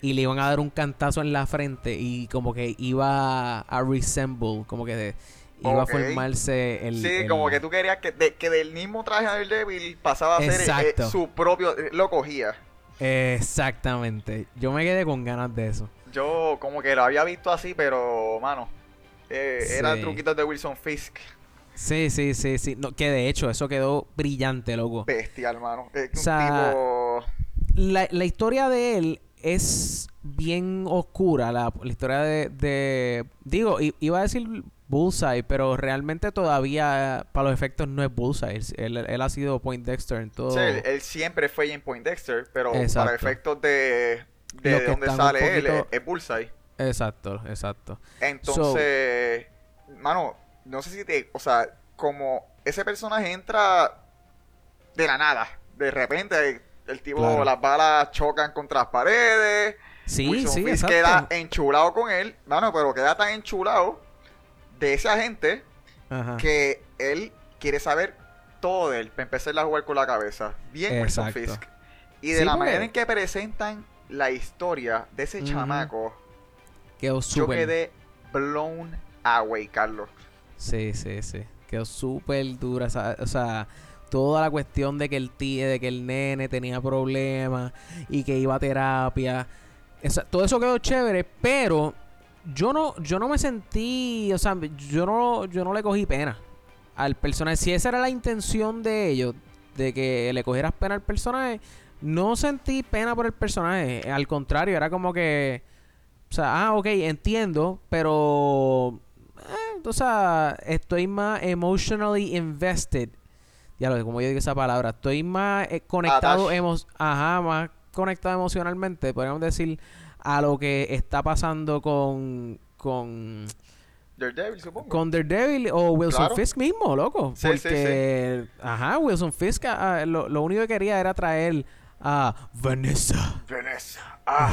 y le iban a dar un cantazo en la frente y como que iba a resemble, como que de- iba a formarse el... Sí, el- como que tú querías que, de- que del mismo traje del débil pasaba a ser eh, Exacto. su propio... eh, Lo cogía. Exactamente. Yo me quedé con ganas de eso. Yo como que lo había visto así, pero, mano... Eh, Eran Sí. truquitos de Wilson Fisk. Sí, sí, sí, sí. No, que de hecho, eso quedó brillante, loco. Bestia, hermano. Es un O sea, tipo... La, la historia de él es bien oscura. La, la historia de, de- Digo, iba a decir Bullseye, pero realmente todavía, para los efectos, no es Bullseye. Él, él ha sido Point Dexter en todo. Sí, él, él siempre fue en Point Dexter, pero Exacto. para efectos de, de donde sale él, es, Bullseye. Exacto, exacto. Entonces, mano, no sé si te, o sea, como ese personaje entra de la nada, de repente el tipo, Claro. las balas chocan contra las paredes, Sí, Wilson sí, Fisk exacto. queda enchulado con él, mano, pero queda tan enchulado de ese agente Ajá. que él quiere saber todo de él, para empezar a jugar con la cabeza. Bien Wilson. Fisk. Y de Sí, la porque- manera en que presentan la historia de ese Ujú. chamaco, Quedó yo quedé blown away, Carlos. Sí, sí, sí. Quedó súper dura. esa- O sea, toda la cuestión de que el tío, de que el nene tenía problemas y que iba a terapia. Esa- todo eso quedó chévere, pero yo no, yo no me sentí, o sea, yo no, yo no le cogí pena al personaje. Si esa era la intención de ellos, de que le cogieras pena al personaje, no sentí pena por el personaje. Al contrario, era como que, o sea, ah, ok, entiendo, pero eh, o sea, estoy más emotionally invested. Ya lo como yo digo esa palabra, estoy más eh, conectado, emo ajá, más conectado emocionalmente, podríamos decir, a lo que está pasando con con Daredevil, supongo. con Daredevil o Wilson Claro. Fisk mismo, loco. Sí, sí, porque, ajá, Wilson Fisk ah, lo, lo único que quería era traer a Vanessa. Vanessa. Ah,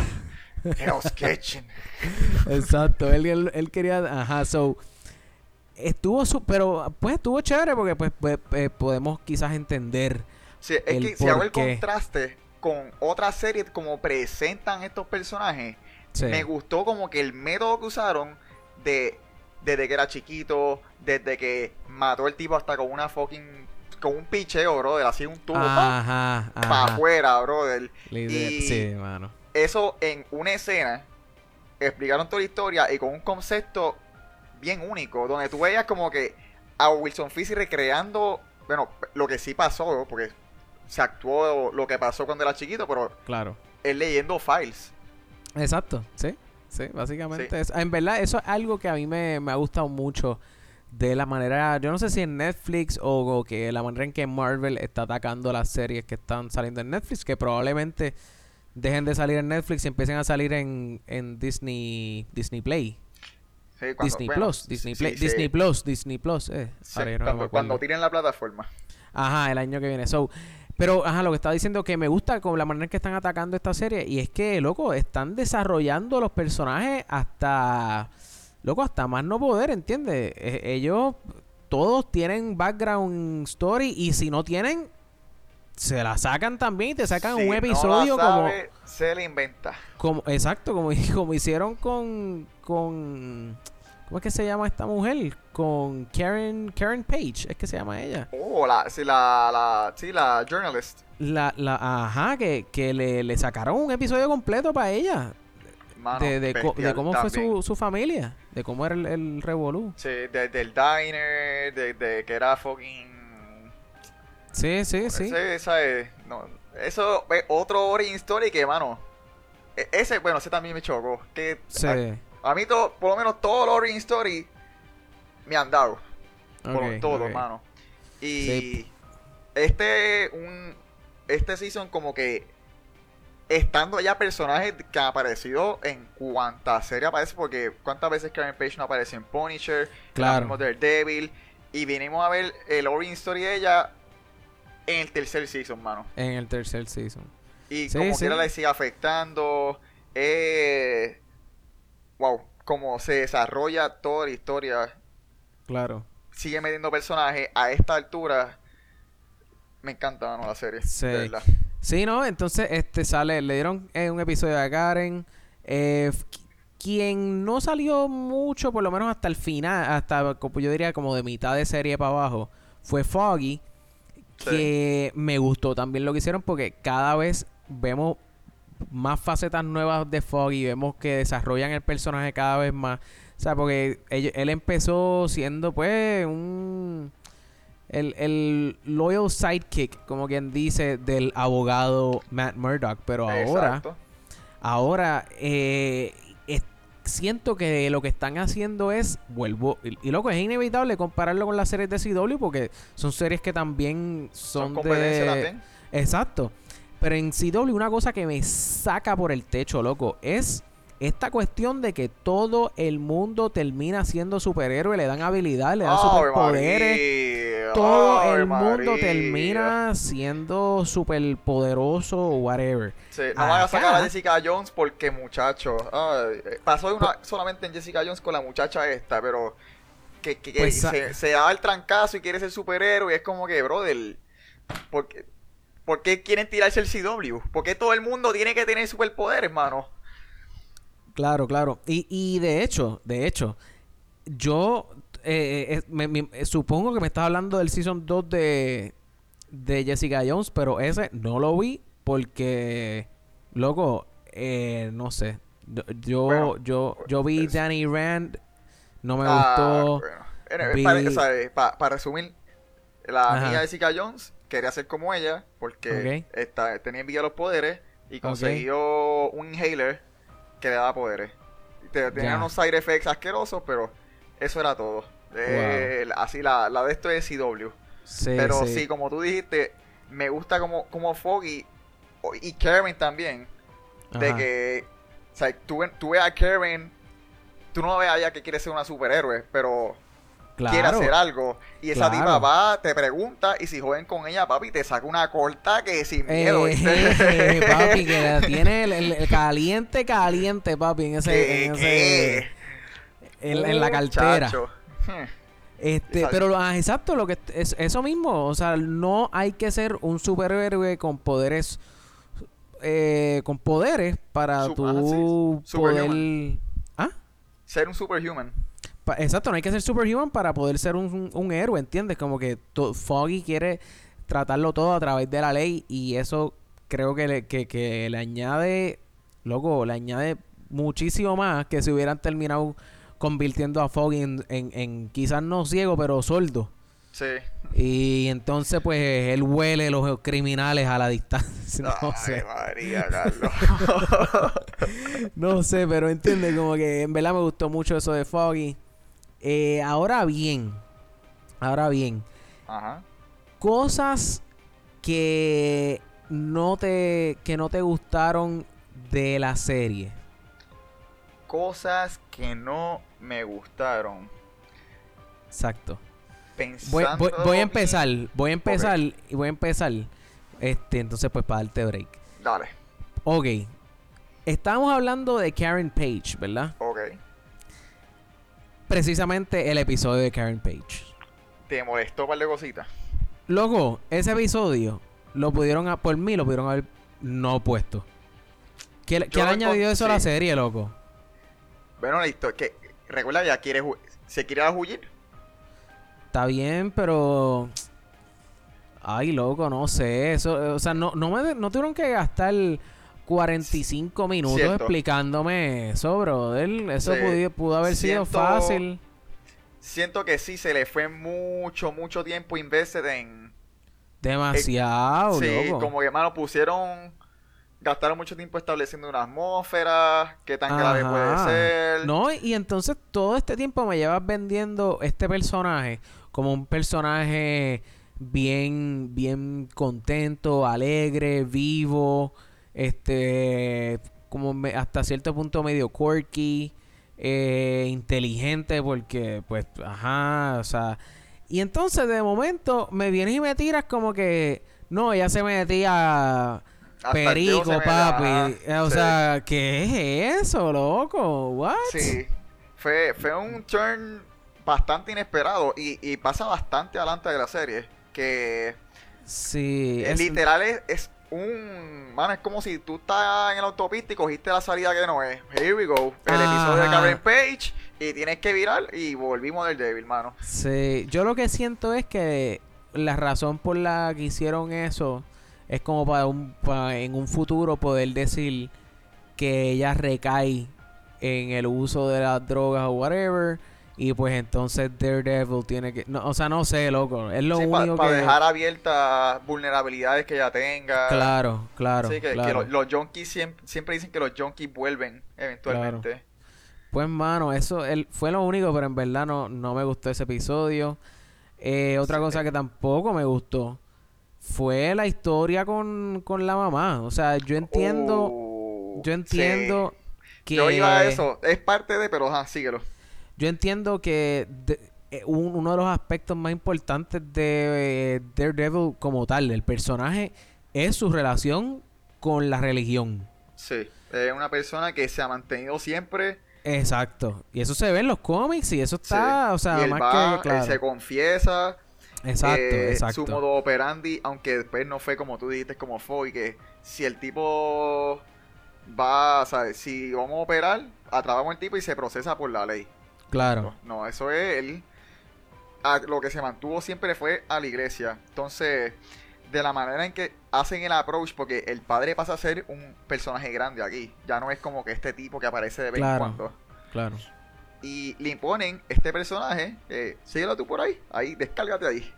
Hell's Kitchen. Exacto, él, él, él quería, ajá, so estuvo su, pero pues estuvo chévere porque pues, pues, eh, podemos quizás entender Sí, es El que si hago el contraste con otras series como presentan estos personajes, sí, me gustó como que el método que usaron de desde que era chiquito, desde que mató el tipo hasta con una fucking. con un picheo, brother, así un tubo para ajá. afuera, brother. Y- Sí, mano. Eso en una escena, explicaron toda la historia y con un concepto bien único, donde tú veías como que a Wilson Fisk recreando, bueno, lo que sí pasó, porque se actuó lo que pasó cuando era chiquito, pero Claro. él leyendo files. Exacto, sí. Sí, básicamente. Sí. es- en verdad, eso es algo que a mí me, me ha gustado mucho de la manera, yo no sé si en Netflix o, o que la manera en que Marvel está atacando las series que están saliendo en Netflix, que probablemente dejen de salir en Netflix y empiecen a salir en, en Disney Disney Play. Sí, cuando- Disney bueno, Plus, Disney sí, Play, sí, Disney Plus, Disney Plus, eh. no me cuando, tiren la plataforma. Ajá, el año que viene. So, pero, ajá, lo que estaba diciendo que me gusta con la manera en que están atacando esta serie. Y es que, loco, están desarrollando los personajes hasta. Loco, hasta más no poder, ¿entiendes? Eh, ellos todos tienen background story. Y si no tienen, se la sacan también y te sacan Si un no la episodio como, se le inventa. como. Exacto, como, como hicieron con. con ¿Cómo es que se llama esta mujer? Con Karen, Karen Page, es que se llama ella. Oh, la, sí, la, la, sí, la journalist. La, la, ajá, que, que le, le sacaron un episodio completo para ella. Mano, de, de, co- de bestial cómo fue su, su familia. De cómo era el, el revolú. Sí, de- del diner, de, de que era fucking... Sí, sí, sí. Ese, esa es- no, eso es otro origin story que, mano... e- Ese, bueno, ese también me chocó. Que Sí. a, a mí, todo, por lo menos todos los origin story me han dado. Por Ok, todo, ok. mano. Y Sí. este, un, este season como que estando ya personajes que han aparecido en cuantas series aparece, porque cuántas veces Karen Page no aparece en Punisher, Claro. mismo Daredevil, y vinimos a ver el origin story de ella en el tercer season, mano. En el tercer season. Y Sí, como sí. quiera le sigue afectando, eh, wow, como se desarrolla toda la historia Claro. sigue metiendo personajes a esta altura. Me encanta mano, la serie. Sí. de verdad. Sí, ¿no? Entonces, este sale, le dieron eh, un episodio a Karen. eh, quien no salió mucho, por lo menos hasta el final, hasta yo diría como de mitad de serie para abajo, fue Foggy. Sí. Que me gustó también lo que hicieron porque cada vez vemos más facetas nuevas de Foggy, vemos que desarrollan el personaje cada vez más. O sea, porque él, él empezó siendo pues un... El, el loyal sidekick, como quien dice, del abogado Matt Murdock. Pero ahora, Exacto. ahora eh, es- siento que lo que están haciendo es, vuelvo, y, y loco, es inevitable compararlo con las series de CW porque son series que también son, Son competencia de... Exacto. Pero en CW una cosa que me saca por el techo, loco, es esta cuestión de que todo el mundo termina siendo superhéroe, le dan habilidad, le dan superpoderes. María, Todo el mundo termina siendo superpoderoso o whatever. Sí, no van a sacar a Jessica Jones porque, muchacho. ay, eh, pasó una- solamente en Jessica Jones con la muchacha esta, pero. Que, que- que Pues, se, se da el trancazo y quiere ser superhéroe. Y es como que, brother. ¿por qué, por qué quieren tirarse el CW? ¿Por qué todo el mundo tiene que tener superpoderes, hermano? Claro, claro. Y, y de hecho, de hecho, yo eh, eh, me- me- eh, supongo que me estás hablando del Season 2 de, de Jessica Jones, pero ese no lo vi porque, loco, eh, no sé. Yo, yo, Bueno, yo, yo vi es- Danny Rand, no me Ah, gustó. bueno. Vi- para, eh, pa- para resumir, la Ajá. Jessica Jones quería ser como ella porque tenía envidia de los poderes y consiguió un inhaler que le daba poderes. Te- Tenía unos side effects asquerosos, pero eso era todo. Eh, Así la, la de esto es CW. Sí, pero sí. sí. como tú dijiste, me gusta como, como Foggy y Karen también. De que, o sea, tú, tú ves a Karen, tú no ves a ella que quiere ser una superhéroe, pero quiere Claro. hacer algo. Y esa Claro. tipa va, te pregunta, y si joden con ella, papi, te saca una corta que sin miedo. Eh, que la tiene el, el- el caliente, caliente, papi, en ese, ¿Qué, en, ese qué? en, en la cartera. Muchacho. Hmm. Este, Exacto. pero ah, exacto, lo que es eso mismo, o sea, no hay que ser un superhéroe con poderes eh, con poderes para Su- tú ah, sí. poder. ¿Ah? Ser un superhuman. Pa- exacto, no hay que ser superhuman para poder ser un, un- un héroe, ¿entiendes? Como que Foggy quiere tratarlo todo a través de la ley y eso creo que le, que, que le añade, loco, le añade muchísimo más que si hubieran terminado convirtiendo a Foggy en, en, en quizás no ciego, pero sordo. Sí. Y entonces, pues, él huele los criminales a la distancia. No Ay, sé. María. No sé, pero entiende, como que en verdad me gustó mucho eso de Foggy. Eh, ahora bien, ahora bien, Ajá. cosas que no te que no te gustaron de la serie. Cosas que no me gustaron. Exacto. Voy, voy- voy a empezar, voy a empezar y voy a empezar. Este, entonces pues para darte break. Dale. Ok. Estábamos hablando de Karen Page, ¿verdad? Ok. Precisamente el episodio de Karen Page. ¿Te molestó un par de cositas? Loco, ese episodio lo pudieron, a- por mí lo pudieron haber no puesto. ¿Qué, qué añadió encon- eso a la serie, loco? Bueno, listo. Que, recuerda, ya quiere ¿Se quiere huir? Está bien, pero... Ay, loco, no sé. Eso, o sea, no, no, me, no tuvieron que gastar 45 minutos Cierto. explicándome eso, brother. Eso Sí. pudo, pudo haber sido fácil. Siento que sí, se le fue mucho, mucho tiempo invested en... Demasiado, sí, loco. como que, mano, pusieron... Gastaron mucho tiempo estableciendo una atmósfera, qué tan grave puede ser. No, y entonces todo este tiempo me llevas vendiendo este personaje como un personaje bien, bien contento, alegre, vivo, este, como me- hasta cierto punto medio quirky, eh, inteligente, porque, pues, ajá, o sea, y entonces de momento me vienes y me tiras como que, no, ella se metía perico, se papi, da. eh, o Sí. sea, ¿qué es eso, loco? What? Sí, fue, fue un turn bastante inesperado y, y pasa bastante adelante de la serie. Que Sí, eh, es- literal es, es un... Mano, es como si tú estás en el autopista y cogiste la salida que no es. Here we go. El episodio de Ajá. Karen Page y tienes que virar y volvimos del débil, mano. Sí, yo lo que siento es que la razón por la que hicieron eso es como para, un, para en un futuro poder decir que ella recae en el uso de las drogas o whatever y pues entonces Daredevil tiene que no, o sea no sé loco es lo Para único que dejar abiertas vulnerabilidades que ella tenga. claro claro Sí, que, que claro los, los junkies siempre, siempre dicen que los junkies vuelven eventualmente. Pues, mano, eso él, fue lo único, pero en verdad no, no me gustó ese episodio. Eh, otra Sí. cosa que tampoco me gustó fue la historia con, con la mamá. O sea, yo entiendo, Uh, yo entiendo que... Yo iba a eso. Es parte de, pero ajá, síguelo. Yo entiendo que de- eh, un- uno de los aspectos más importantes de eh, Daredevil como tal, el personaje, es su relación con la religión. Sí. Es una persona que se ha mantenido siempre. Exacto. Y eso se ve en los cómics y eso está, sí. o sea, y él más va, que él se confiesa. Exacto, eh, exacto. Su modo operandi, aunque después no fue como tú dijiste, como fue. Y que si el tipo va, ¿sabes? Si vamos a operar, atrapamos al tipo y se procesa por la ley. Claro. No, eso es él. a- lo que se mantuvo siempre fue a la iglesia. Entonces, de la manera en que hacen el approach, porque el padre pasa a ser un personaje grande aquí. Ya no es como que este tipo que aparece de vez Claro. en cuando. Claro. Y le imponen este personaje. Eh, síguelo tú por ahí. Ahí, descárgate ahí.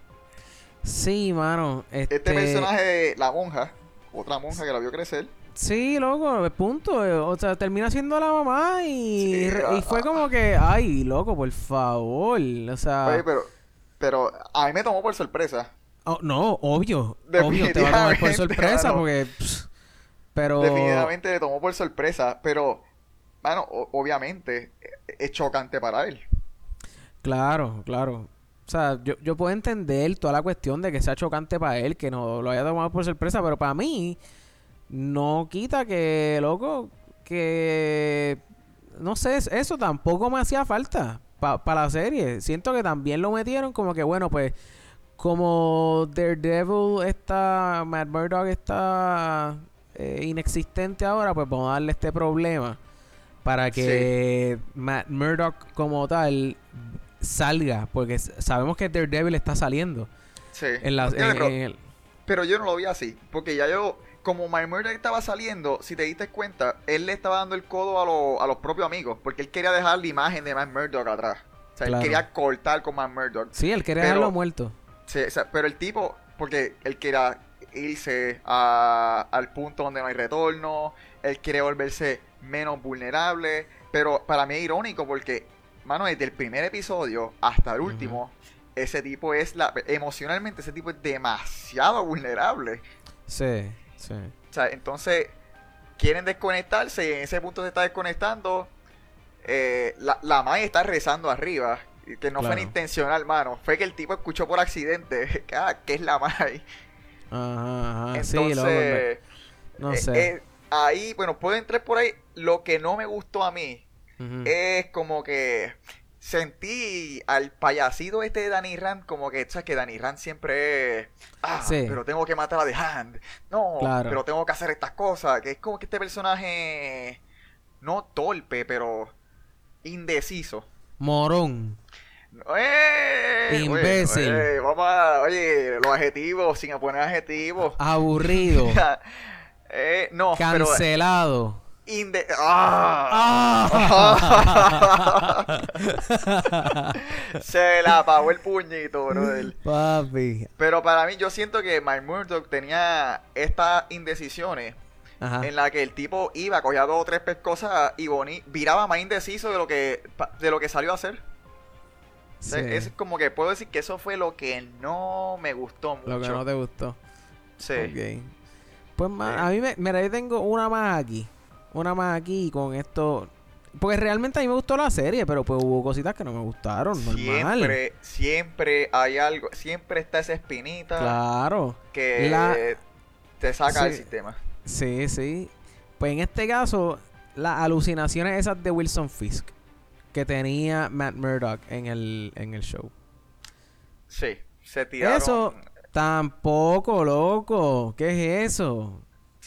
Sí, mano. Este, Este personaje de la monja, otra monja que la vio crecer. Sí, loco, punto. eh, O sea, termina siendo la mamá y, Sí, y fue ah. como que, ay, loco, por favor. O sea, Oye, pero, pero a mí me tomó por sorpresa. oh, no, obvio. Obvio, te va a tomar por sorpresa porque. pss, pero. Definitivamente le tomó por sorpresa. Pero, bueno, obviamente eh, es chocante para él. Claro, claro. O sea, yo, yo puedo entender toda la cuestión de que sea chocante para él, que no lo haya tomado por sorpresa, pero para mí no quita que, loco, que... No sé, es- eso tampoco me hacía falta para la serie. Siento que también lo metieron como que, bueno, pues, como Daredevil está, Matt Murdock está eh, inexistente ahora, pues vamos a darle este problema. para que Matt Murdock como tal salga, porque sabemos que Daredevil está saliendo. Sí. En la, en- en el- pero yo no lo vi así. Porque ya yo, como My Murdock estaba saliendo, si te diste cuenta, él le estaba dando el codo a, lo- a los propios amigos. Porque él quería dejar la imagen de Matt Murdock atrás. O sea, Claro. él quería cortar con Matt Murdock. sí, él quería pero- dejarlo muerto. Sí, o sea, pero el tipo, porque él quería irse a- al punto donde no hay retorno, él quiere volverse menos vulnerable, pero para mí es irónico porque, mano, desde el primer episodio hasta el último, ese tipo es, la emocionalmente, ese tipo es demasiado vulnerable. Sí, sí. O sea, entonces quieren desconectarse y en ese punto se está desconectando. Eh, la, la Mai está rezando arriba. Que no fue Claro. intencional, mano. Fue que el tipo escuchó por accidente. Ah, ¿Qué es la Mai? Ajá, ajá. sí, Entonces, no eh, sé. eh, ahí, bueno, puedo entrar por ahí. Lo que no me gustó a mí es como que sentí al payasito este de Danny Rand como que, ¿sabes? Que Danny Rand siempre es, ah, Sí. pero tengo que matar a The Hand. No, Claro. pero tengo que hacer estas cosas. Que es como que este personaje, no torpe, pero indeciso. Morón. ¡Eh! Imbécil. Oye, oye, vamos a, oye, los adjetivos, sin poner adjetivos. Aburrido. Eh, no, pero cancelado. inde- ¡Ah! Se le apagó el puñito, brother. Papi. Pero para mí, yo siento que Mike Murdock tenía estas indecisiones Ajá. en la que el tipo iba, cogía dos o tres cosas y Bonnie viraba más indeciso de lo que de lo que salió a hacer. Sí. Es como que puedo decir que eso fue lo que no me gustó mucho. Lo que no te gustó. Sí. Pues Sí. a mí me, mira, yo tengo una más aquí. Una más aquí con esto. Porque realmente a mí me gustó la serie, pero pues hubo cositas que no me gustaron. Normal. Siempre, siempre hay algo, siempre está esa espinita Claro. que La- te saca del sistema. Sí, sí. Pues en este caso, las alucinaciones esas de Wilson Fisk que tenía Matt Murdock en el, en el show. Sí, se tiraron. Eso tampoco, loco. ¿Qué es eso?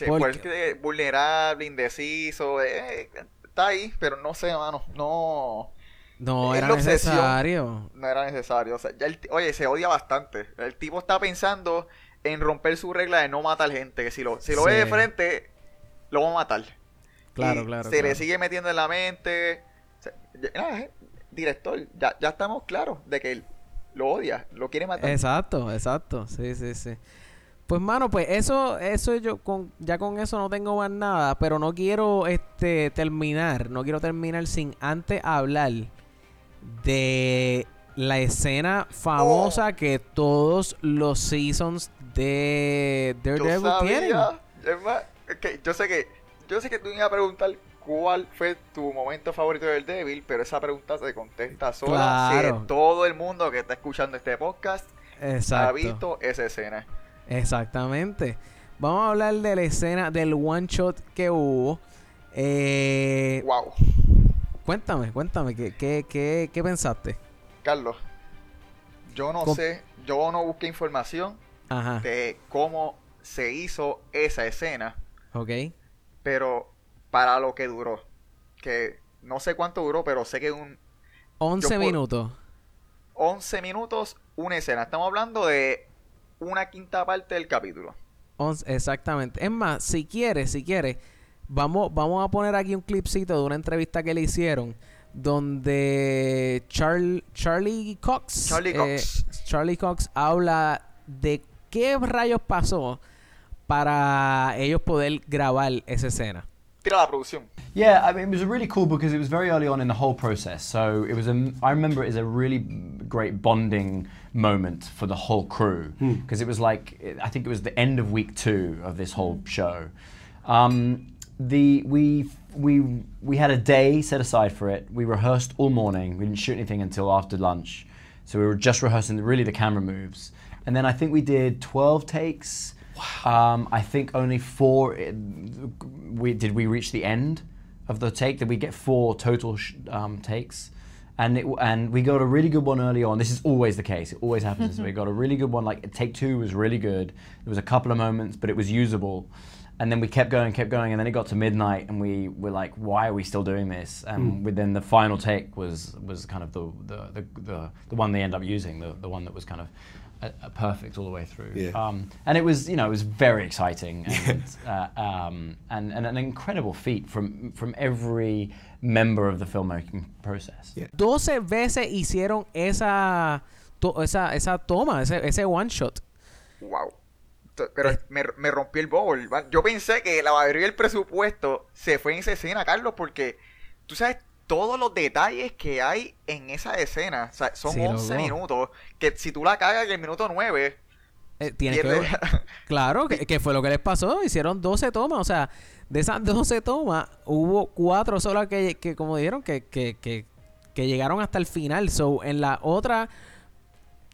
Porque- pues es que vulnerable, indeciso, eh, está ahí, pero no sé, mano, no, No era necesario. no era necesario. O sea, ya el oye, se odia bastante. El tipo está pensando en romper su regla de no matar gente, que si lo, si lo ve de frente, lo va a matar. Claro, Y claro. Se claro. le sigue metiendo en la mente. O sea, ya- nada, eh, director, ya, ya estamos claros de que él lo odia, lo quiere matar. Exacto, exacto. Sí, sí, sí. Pues mano, pues eso, eso yo con, ya con eso no tengo más nada, pero no quiero este terminar, no quiero terminar sin antes hablar de la escena famosa que todos los seasons de yo Daredevil tienen. es más, yo sé que, yo sé que tú me ibas a preguntar cuál fue tu momento favorito del Devil, pero esa pregunta se contesta sola Claro. si todo el mundo que está escuchando este podcast ha visto esa escena. Exactamente. Vamos a hablar de la escena del one shot que hubo. Eh, Wow, Cuéntame, cuéntame, ¿qué, qué, qué, qué pensaste? Carlos, yo no Com- sé, yo no busqué información Ajá, de cómo se hizo esa escena, ok. pero para lo que duró, que no sé cuánto duró, pero sé que un 11 puedo- minutos. 11 minutos, una escena. Estamos hablando de una quinta parte del capítulo. 11, exactamente. Es más, si quieres, si quieres, vamos, vamos a poner aquí un clipcito de una entrevista que le hicieron donde Charl- Charlie Cox, Charlie eh, Cox. Charlie Cox habla de qué rayos pasó para ellos poder grabar esa escena. Tira la producción. Yeah, I mean, it was really cool because it was very early on in the whole process. So it was a, I remember it as a really great bonding moment for the whole crew because it was like, I think it was the end of week two of this whole show. Um, the we we we had a day set aside for it. We rehearsed all morning. We didn't shoot anything until after lunch, so we were just rehearsing really the camera moves. And then I think we did 12 takes. Um, I think only four. We did we reach the end of the take? Did we get four total sh- um, takes? And it, and we got a really good one early on. This is always the case. It always happens. this way. we got a really good one. Like take two was really good. There was a couple of moments, but it was usable. and then we kept going, kept going, and then it got to midnight, and we were like, "Why are we still doing this?" And within the final take was was kind of the the the, the, the one they end up using, the, the one that was kind of uh, uh, perfect all the way through. Yeah. Um, and it was, you know, it was very exciting and uh, um, and, and an incredible feat from from every member of the filmmaking process. Yeah. 12 veces hicieron esa, to- esa, esa toma, ese, ese one shot. Wow. Pero me, me rompió el bowl. Yo pensé que la mayoría del presupuesto se fue en esa escena, Carlos, porque tú sabes todos los detalles que hay en esa escena. O sea, son Sí, 11 loco. minutos. Que si tú la cagas en el minuto 9, Eh, tienes que pierde. Claro, que, que fue lo que les pasó. Hicieron 12 tomas. O sea, de esas 12 tomas, hubo cuatro solas que, que como dijeron, que, que, que, que llegaron hasta el final. So, en la otra,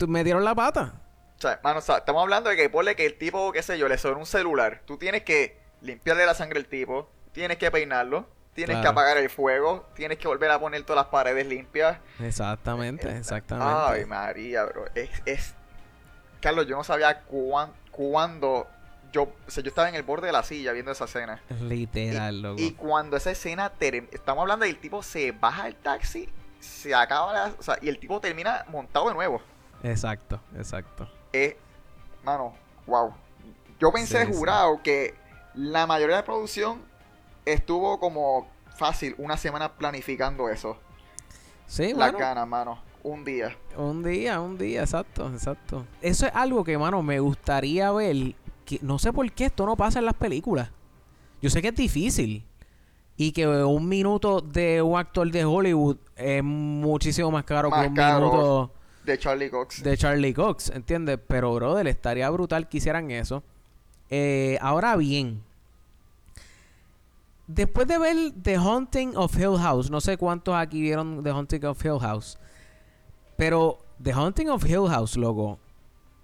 me dieron la pata. O sea, mano, o sea, estamos hablando de que ponle que el tipo, qué sé yo, le sobra un celular. Tú tienes que limpiarle la sangre al tipo, tienes que peinarlo, tienes que apagar el fuego, tienes que volver a poner todas las paredes limpias. Exactamente, Ay, exactamente. María, bro. Es, es... Carlos, yo no sabía cuán, cuándo... Yo, o sea, yo estaba en el borde de la silla viendo esa escena. Literal, loco. Y cuando esa escena term- estamos hablando del tipo se baja del taxi, se acaba la, o sea, y el tipo termina montado de nuevo. Exacto, exacto. Es, mano, wow. Yo pensé Sí, sí. jurado que la mayoría de la producción estuvo como fácil una semana planificando eso. Sí, Las bueno. ganas, mano. Un día. Un día, un día, exacto, exacto. Eso es algo que, mano, me gustaría ver. Que no sé por qué esto no pasa en las películas. Yo sé que es difícil. Y que un minuto de un actor de Hollywood es muchísimo más caro Más que un caro. minuto De Charlie Cox. de Charlie Cox, ¿entiendes? Pero, brother, estaría brutal que hicieran eso. Eh, ahora bien, después de ver The Haunting of Hill House, no sé cuántos aquí vieron The Haunting of Hill House, pero The Haunting of Hill House, loco,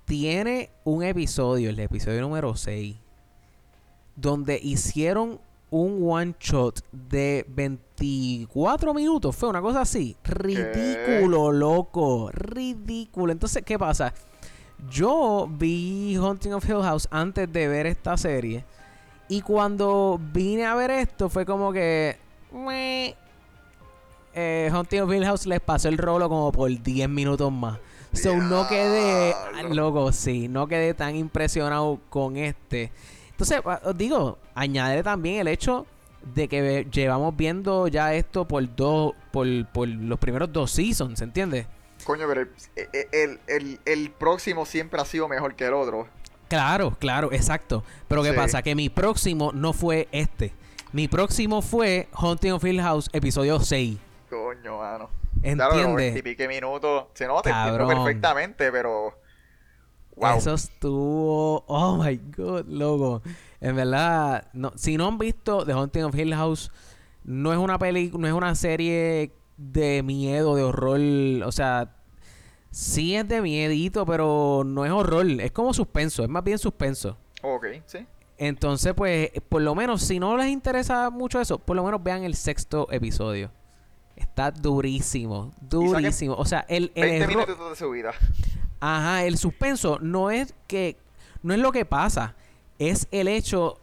tiene un episodio, el episodio número 6, donde hicieron un one shot de 24 minutos, fue una cosa así, ridículo, loco, ridículo. Entonces, ¿qué pasa? Yo vi Haunting of Hill House antes de ver esta serie. Y cuando vine a ver esto, fue como que. Eh, Haunting of Hill House les pasó el rolo como por 10 minutos más. So no quedé. Loco, sí, no quedé tan impresionado con este. Entonces, ah, os digo, añadiré también el hecho de que llevamos viendo ya esto por dos. Por, por los primeros dos seasons, ¿entiendes? Coño, pero el, el, el- el próximo siempre ha sido mejor que el otro. Claro, claro, exacto. Pero ¿qué Sí. pasa? Que mi próximo no fue este. Mi próximo fue Haunting of Hill House, episodio 6. Coño, mano. ¿Entiendes? Claro, 90 y pique minutos. Se nota, entiendo Cabrón. perfectamente, pero. Wow. Eso estuvo. Oh my god, loco. En verdad, no, si no han visto The Haunting of Hill House, no es una peli, no es una serie de miedo, de horror. O sea, sí es de miedito, pero no es horror. Es como suspenso, es más bien suspenso. Ok, sí. Entonces, pues, por lo menos, si no les interesa mucho eso, por lo menos vean el sexto episodio. Está durísimo, durísimo. O sea, el, el 20 error- minutos de su vida. Ajá, el suspenso no es que no es lo que pasa, es el hecho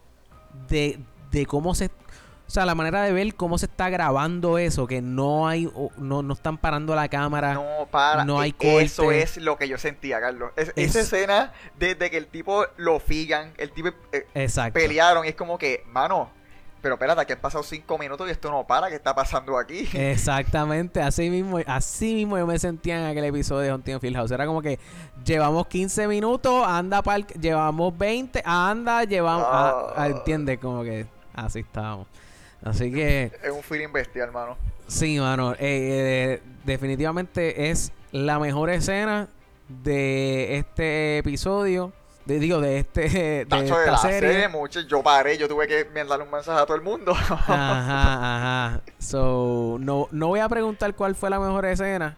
de, de cómo se o sea, la manera de ver cómo se está grabando eso, que no hay no, no están parando la cámara. No para. no hay E- Eso corte. es lo que yo sentía, Carlos. Es- Es- Esa escena, desde que el tipo lo figan, el tipo eh, Exacto. pelearon, es como que, mano, pero espérate, que han pasado 5 minutos y esto no para, ¿qué está pasando aquí? Exactamente, así mismo, así mismo yo me sentía en aquel episodio de Haunting of Hill House. Era como que llevamos 15 minutos, anda para llevamos 20, anda, llevamos, ah, entiendes, como que así estábamos. Así que Es un feeling bestial, mano. Sí, mano. eh, eh, definitivamente es la mejor escena de este episodio. De, digo, de este de Tacho esta de serie. serie, mucho, yo paré, yo tuve que mandarle un mensaje a todo el mundo. Ajá, ajá. So, no, no voy a preguntar cuál fue la mejor escena.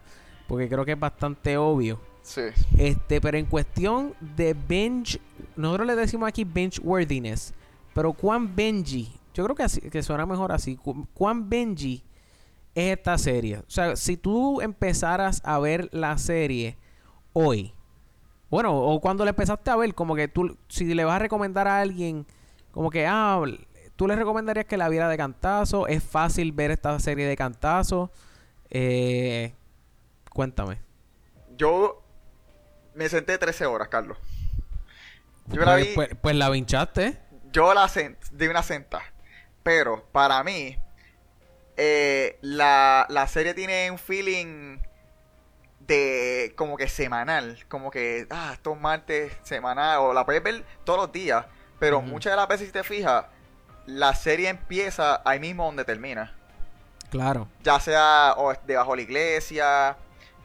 Porque creo que es bastante obvio. sí. Este, pero en cuestión de binge, nosotros le decimos aquí binge worthiness. Pero cuán Benji, yo creo que, así, que suena mejor así. cu- ¿Cuán Benji es esta serie? O sea, si tú empezaras a ver la serie hoy, bueno, o cuando la empezaste a ver, como que tú, si le vas a recomendar a alguien como que, ah, ¿tú le recomendarías que la viera de cantazo? ¿Es fácil ver esta serie de cantazo? Eh, cuéntame. Yo me senté 13 horas, Carlos. Yo la Pues, vi, pues, pues la vinchaste. yo la di una senta. Pero para mí, eh, la, la serie tiene un feeling de como que semanal. Como que, ah, estos martes semanal. O la puedes ver todos los días. Pero muchas de las veces, si te fijas, la serie empieza ahí mismo donde termina. Claro. Ya sea o debajo de la iglesia.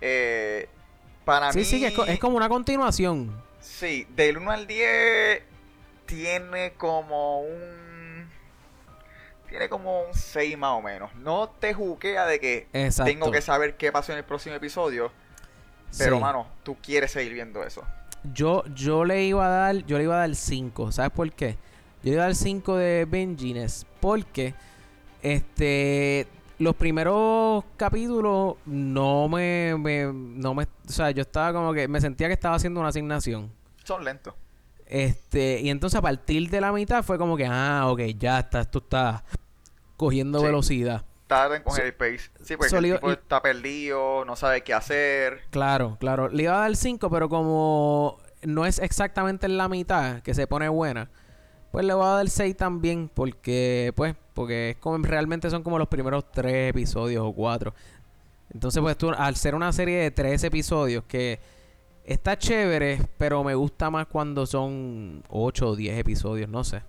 eh, para Sí, mí. sí, que es, co- es como una continuación. Sí, del 1 al 10 tiene como un... Tiene como un 6 más o menos. No te juquea de que Exacto. tengo que saber qué pasó en el próximo episodio. Pero, Sí. mano, tú quieres seguir viendo eso. Yo, yo le iba a dar, yo le iba a dar 5. ¿Sabes por qué? Yo le iba a dar 5 de Benjines. Porque este los primeros capítulos no me, me- no me, o sea, yo estaba como que me sentía que estaba haciendo una asignación. Son lentos. Este, y entonces a partir de la mitad fue como que, ah, ok, ya está, esto está cogiendo Sí. velocidad. Tardan con So- el pace. Sí, porque el tipo está perdido, no sabe qué hacer. Claro, claro. Le iba a dar 5, pero como no es exactamente en la mitad que se pone buena, pues le voy a dar 6 también, porque, pues, porque es como, realmente son como los primeros 3 episodios o 4. Entonces, pues tú, al ser una serie de 3 episodios que está chévere, pero me gusta más cuando son 8 o 10 episodios, no sé.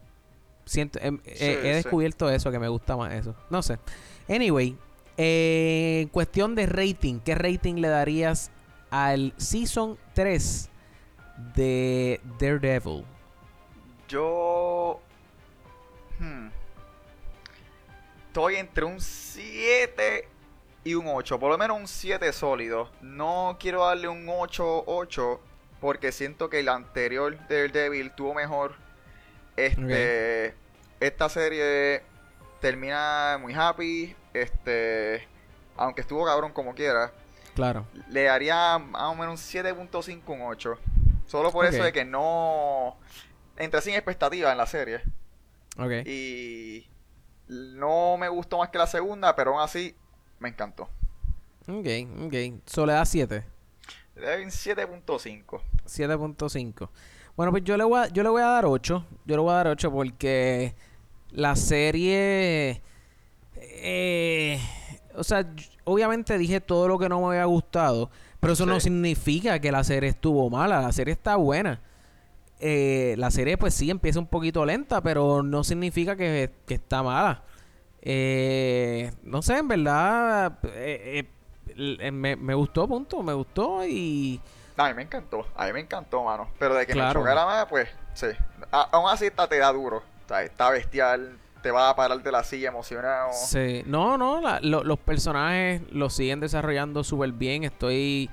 Siento, em, he- Sí, he sí. descubierto eso, que me gusta más eso. No sé. Anyway, eh, en cuestión de rating, ¿qué rating le darías al Season 3 de Daredevil? Yo... hmm, Estoy entre un 7 y un 8. Por lo menos un 7 sólido. No quiero darle un 8-8 porque siento que el anterior Daredevil tuvo mejor. Este... Esta serie termina muy happy. Este... Aunque estuvo cabrón como quiera. Claro. Le daría más o menos un 7.5, un 8. Solo por eso de que no... Entré sin expectativa en la serie. Ok. Y no me gustó más que la segunda, pero aún así me encantó. Ok, ok. Soledad 7. Le doy un 7.5. 7.5. Bueno, pues yo le, voy a, yo le voy a dar 8. Yo le voy a dar 8 porque la serie... eh, o sea, obviamente dije todo lo que no me había gustado, pero eso no significa que la serie estuvo mala. La serie está buena. Eh, la serie pues sí empieza un poquito lenta, pero no significa que, que está mala. Eh, no sé, en verdad eh, me, me gustó, punto. Me gustó y... A mí me encantó, a mí me encantó, mano. Pero de que Claro. me chocara más, pues sí. A- aún así está, te da duro. O sea, está bestial, te va a parar de la silla emocionado. Sí, no, no, la- lo- los personajes los siguen desarrollando súper bien. Estoy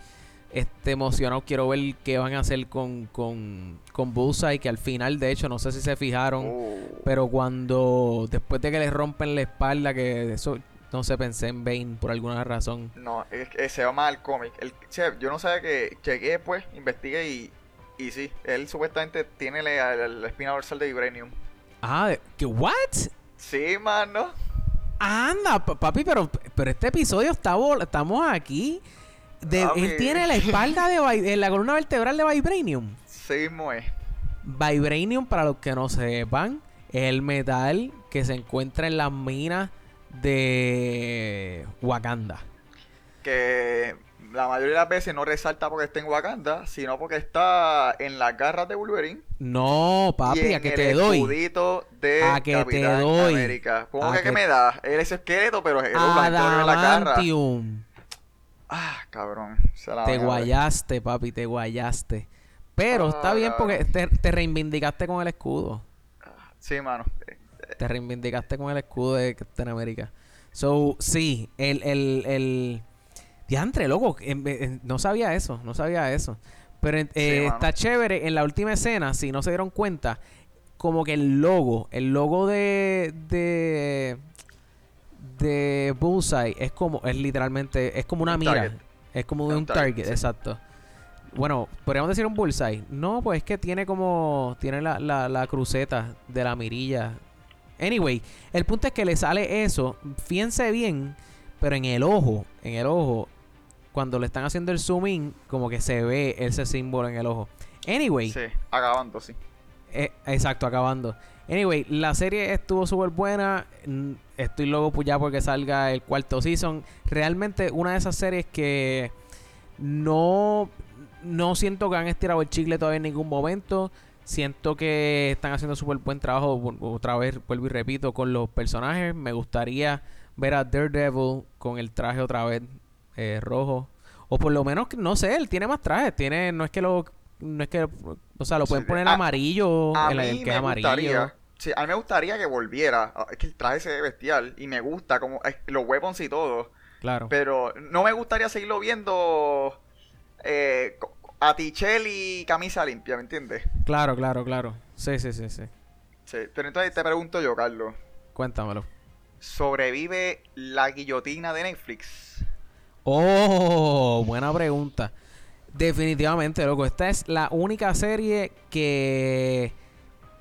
este, emocionado, quiero ver qué van a hacer con, con, con Bullseye, que al final, de hecho, no sé si se fijaron, Uh, pero cuando, después de que le rompen la espalda, que eso, no sé, pensé en Bane por alguna razón. no, es que se va mal el cómic. El, che, yo no sabía que llegué pues, investigué y, y sí, él supuestamente tiene la, la- la espina dorsal de Vibranium. Ah, ¿qué? ¿What? Sí, mano. Anda, pa- papi, pero, pero este episodio está estamos aquí. De, él tiene la espalda de eh, la columna vertebral de Vibranium. Sí mismo es. Vibranium, para los que no sepan, es el metal que se encuentra en las minas de Wakanda. Que la mayoría de las veces no resalta porque está en Wakanda, sino porque está en las garras de Wolverine. No, y papi, en a que el te doy. escudito de A que te Capitán doy. América. ¿Cómo A que, que me da? Él es esqueleto, pero es el blanco en la garra. Ah, cabrón. Se la Te guayaste, papi, te guayaste. Pero Ah, está bien cabrón. porque te, te reivindicaste con el escudo. Sí, mano. Te reivindicaste con el escudo de Captain América. So, sí, el, el, el... Diantre, loco, en- en- no sabía eso, no sabía eso. Pero eh, está chévere, en la última escena, si no se dieron cuenta, como que el logo, el logo de... de de Bullseye es como, es literalmente, es como una Un mira. target. Es como de un un target, target, sí. exacto. bueno, podríamos decir un bullseye. No, pues es que tiene como, tiene la, la, la cruceta de la mirilla. Anyway, el punto es que le sale eso, fíjense bien, pero en el ojo, en el ojo, cuando le están haciendo el zoom in, como que se ve ese símbolo en el ojo. Anyway, Sí, acabando, sí. eh, exacto, acabando. Anyway, la serie estuvo súper buena. Estoy loco ya porque salga el cuarto season. Realmente una de esas series que no, no siento que han estirado el chicle todavía en ningún momento. Siento que están haciendo súper buen trabajo. Otra vez, vuelvo y repito, con los personajes. Me gustaría ver a Daredevil con el traje otra vez eh, rojo. O por lo menos, no sé, él tiene más trajes. Tiene, no es que lo... No es que... O sea, lo pueden Sí, poner a- amarillo. A el, mí el que me es amarillo. gustaría. Sí, a mí me gustaría que volviera. Ah, Es que el traje se ve bestial y me gusta como los weapons y todo. Claro. Pero no me gustaría seguirlo viendo eh, Tichelli camisa limpia, ¿me entiendes? Claro, claro, claro. Sí, sí, sí, sí. Sí, pero entonces te pregunto yo, Carlos. Cuéntamelo. ¿Sobrevive la guillotina de Netflix? Oh, buena pregunta. Definitivamente, loco. Esta es la única serie que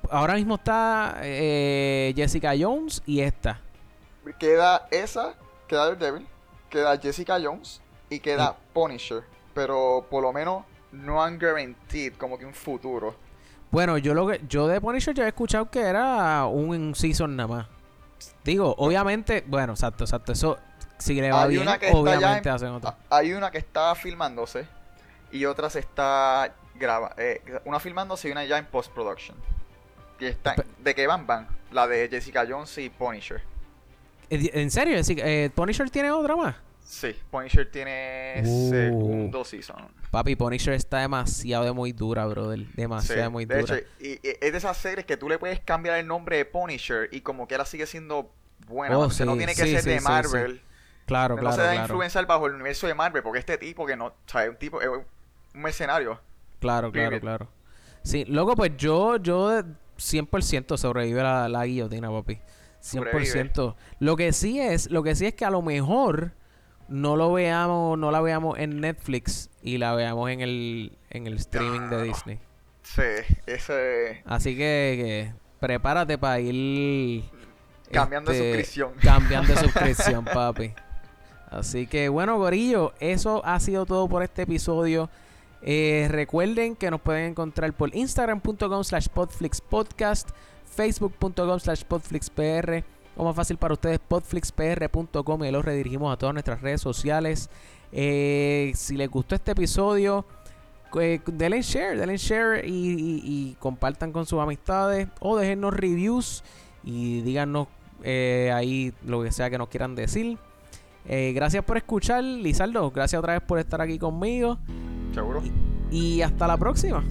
ahora mismo está eh, Jessica Jones y esta. Queda esa, queda Daredevil, queda Jessica Jones y queda Punisher. Pero por lo menos no han guaranteed como que un futuro. Bueno, yo lo que yo de Punisher yo he escuchado que era un season nada más. Digo, obviamente, bueno, exacto, exacto. Eso si le va Hay bien, una que está ya obviamente en- hacen otra. Ah, Hay una que está filmándose y otra se está grabando. una filmándose y una ya en post-production. Y está, ¿De qué van? Van. La de Jessica Jones y Punisher. Eh, ¿En serio? Eh, ¿Punisher tiene otra más? Sí, Punisher tiene Uh. segundo season. Papi, Punisher está demasiado de muy dura, brother. Demasiado Sí, de muy de dura. hecho, y, y es de esas series que tú le puedes cambiar el nombre de Punisher y como que ahora sigue siendo buena. Oh, no tiene que sí, ser de Marvel. Claro, no claro, se da claro. influenciar bajo el universo de Marvel porque este tipo que no, ¿sabes? Un tipo, es un mercenario. Claro, claro, Period. claro. Sí, loco, pues yo, yo de 100% sobrevive la, la guillotina, papi. 100%. Lo que sí es, lo que sí es que a lo mejor no lo veamos, no la veamos en Netflix y la veamos en el, en el streaming de No. Disney. Sí, ese... Así que, que prepárate para ir Cambiando de este, suscripción. Cambiando de suscripción, papi. Así que bueno, Gorillo, eso ha sido todo por este episodio. Eh, recuerden que nos pueden encontrar por instagram.com slash podflixpodcast, facebook.com slash podflixpr, o más fácil para ustedes, podflixpr.com y los redirigimos a todas nuestras redes sociales. Eh, si les gustó este episodio, eh, denle share, denle share y, y- compartan con sus amistades o déjennos reviews y díganos eh, ahí lo que sea que nos quieran decir. Eh, gracias por escuchar, Lizardo. Gracias otra vez por estar aquí conmigo. Seguro. Y hasta la próxima.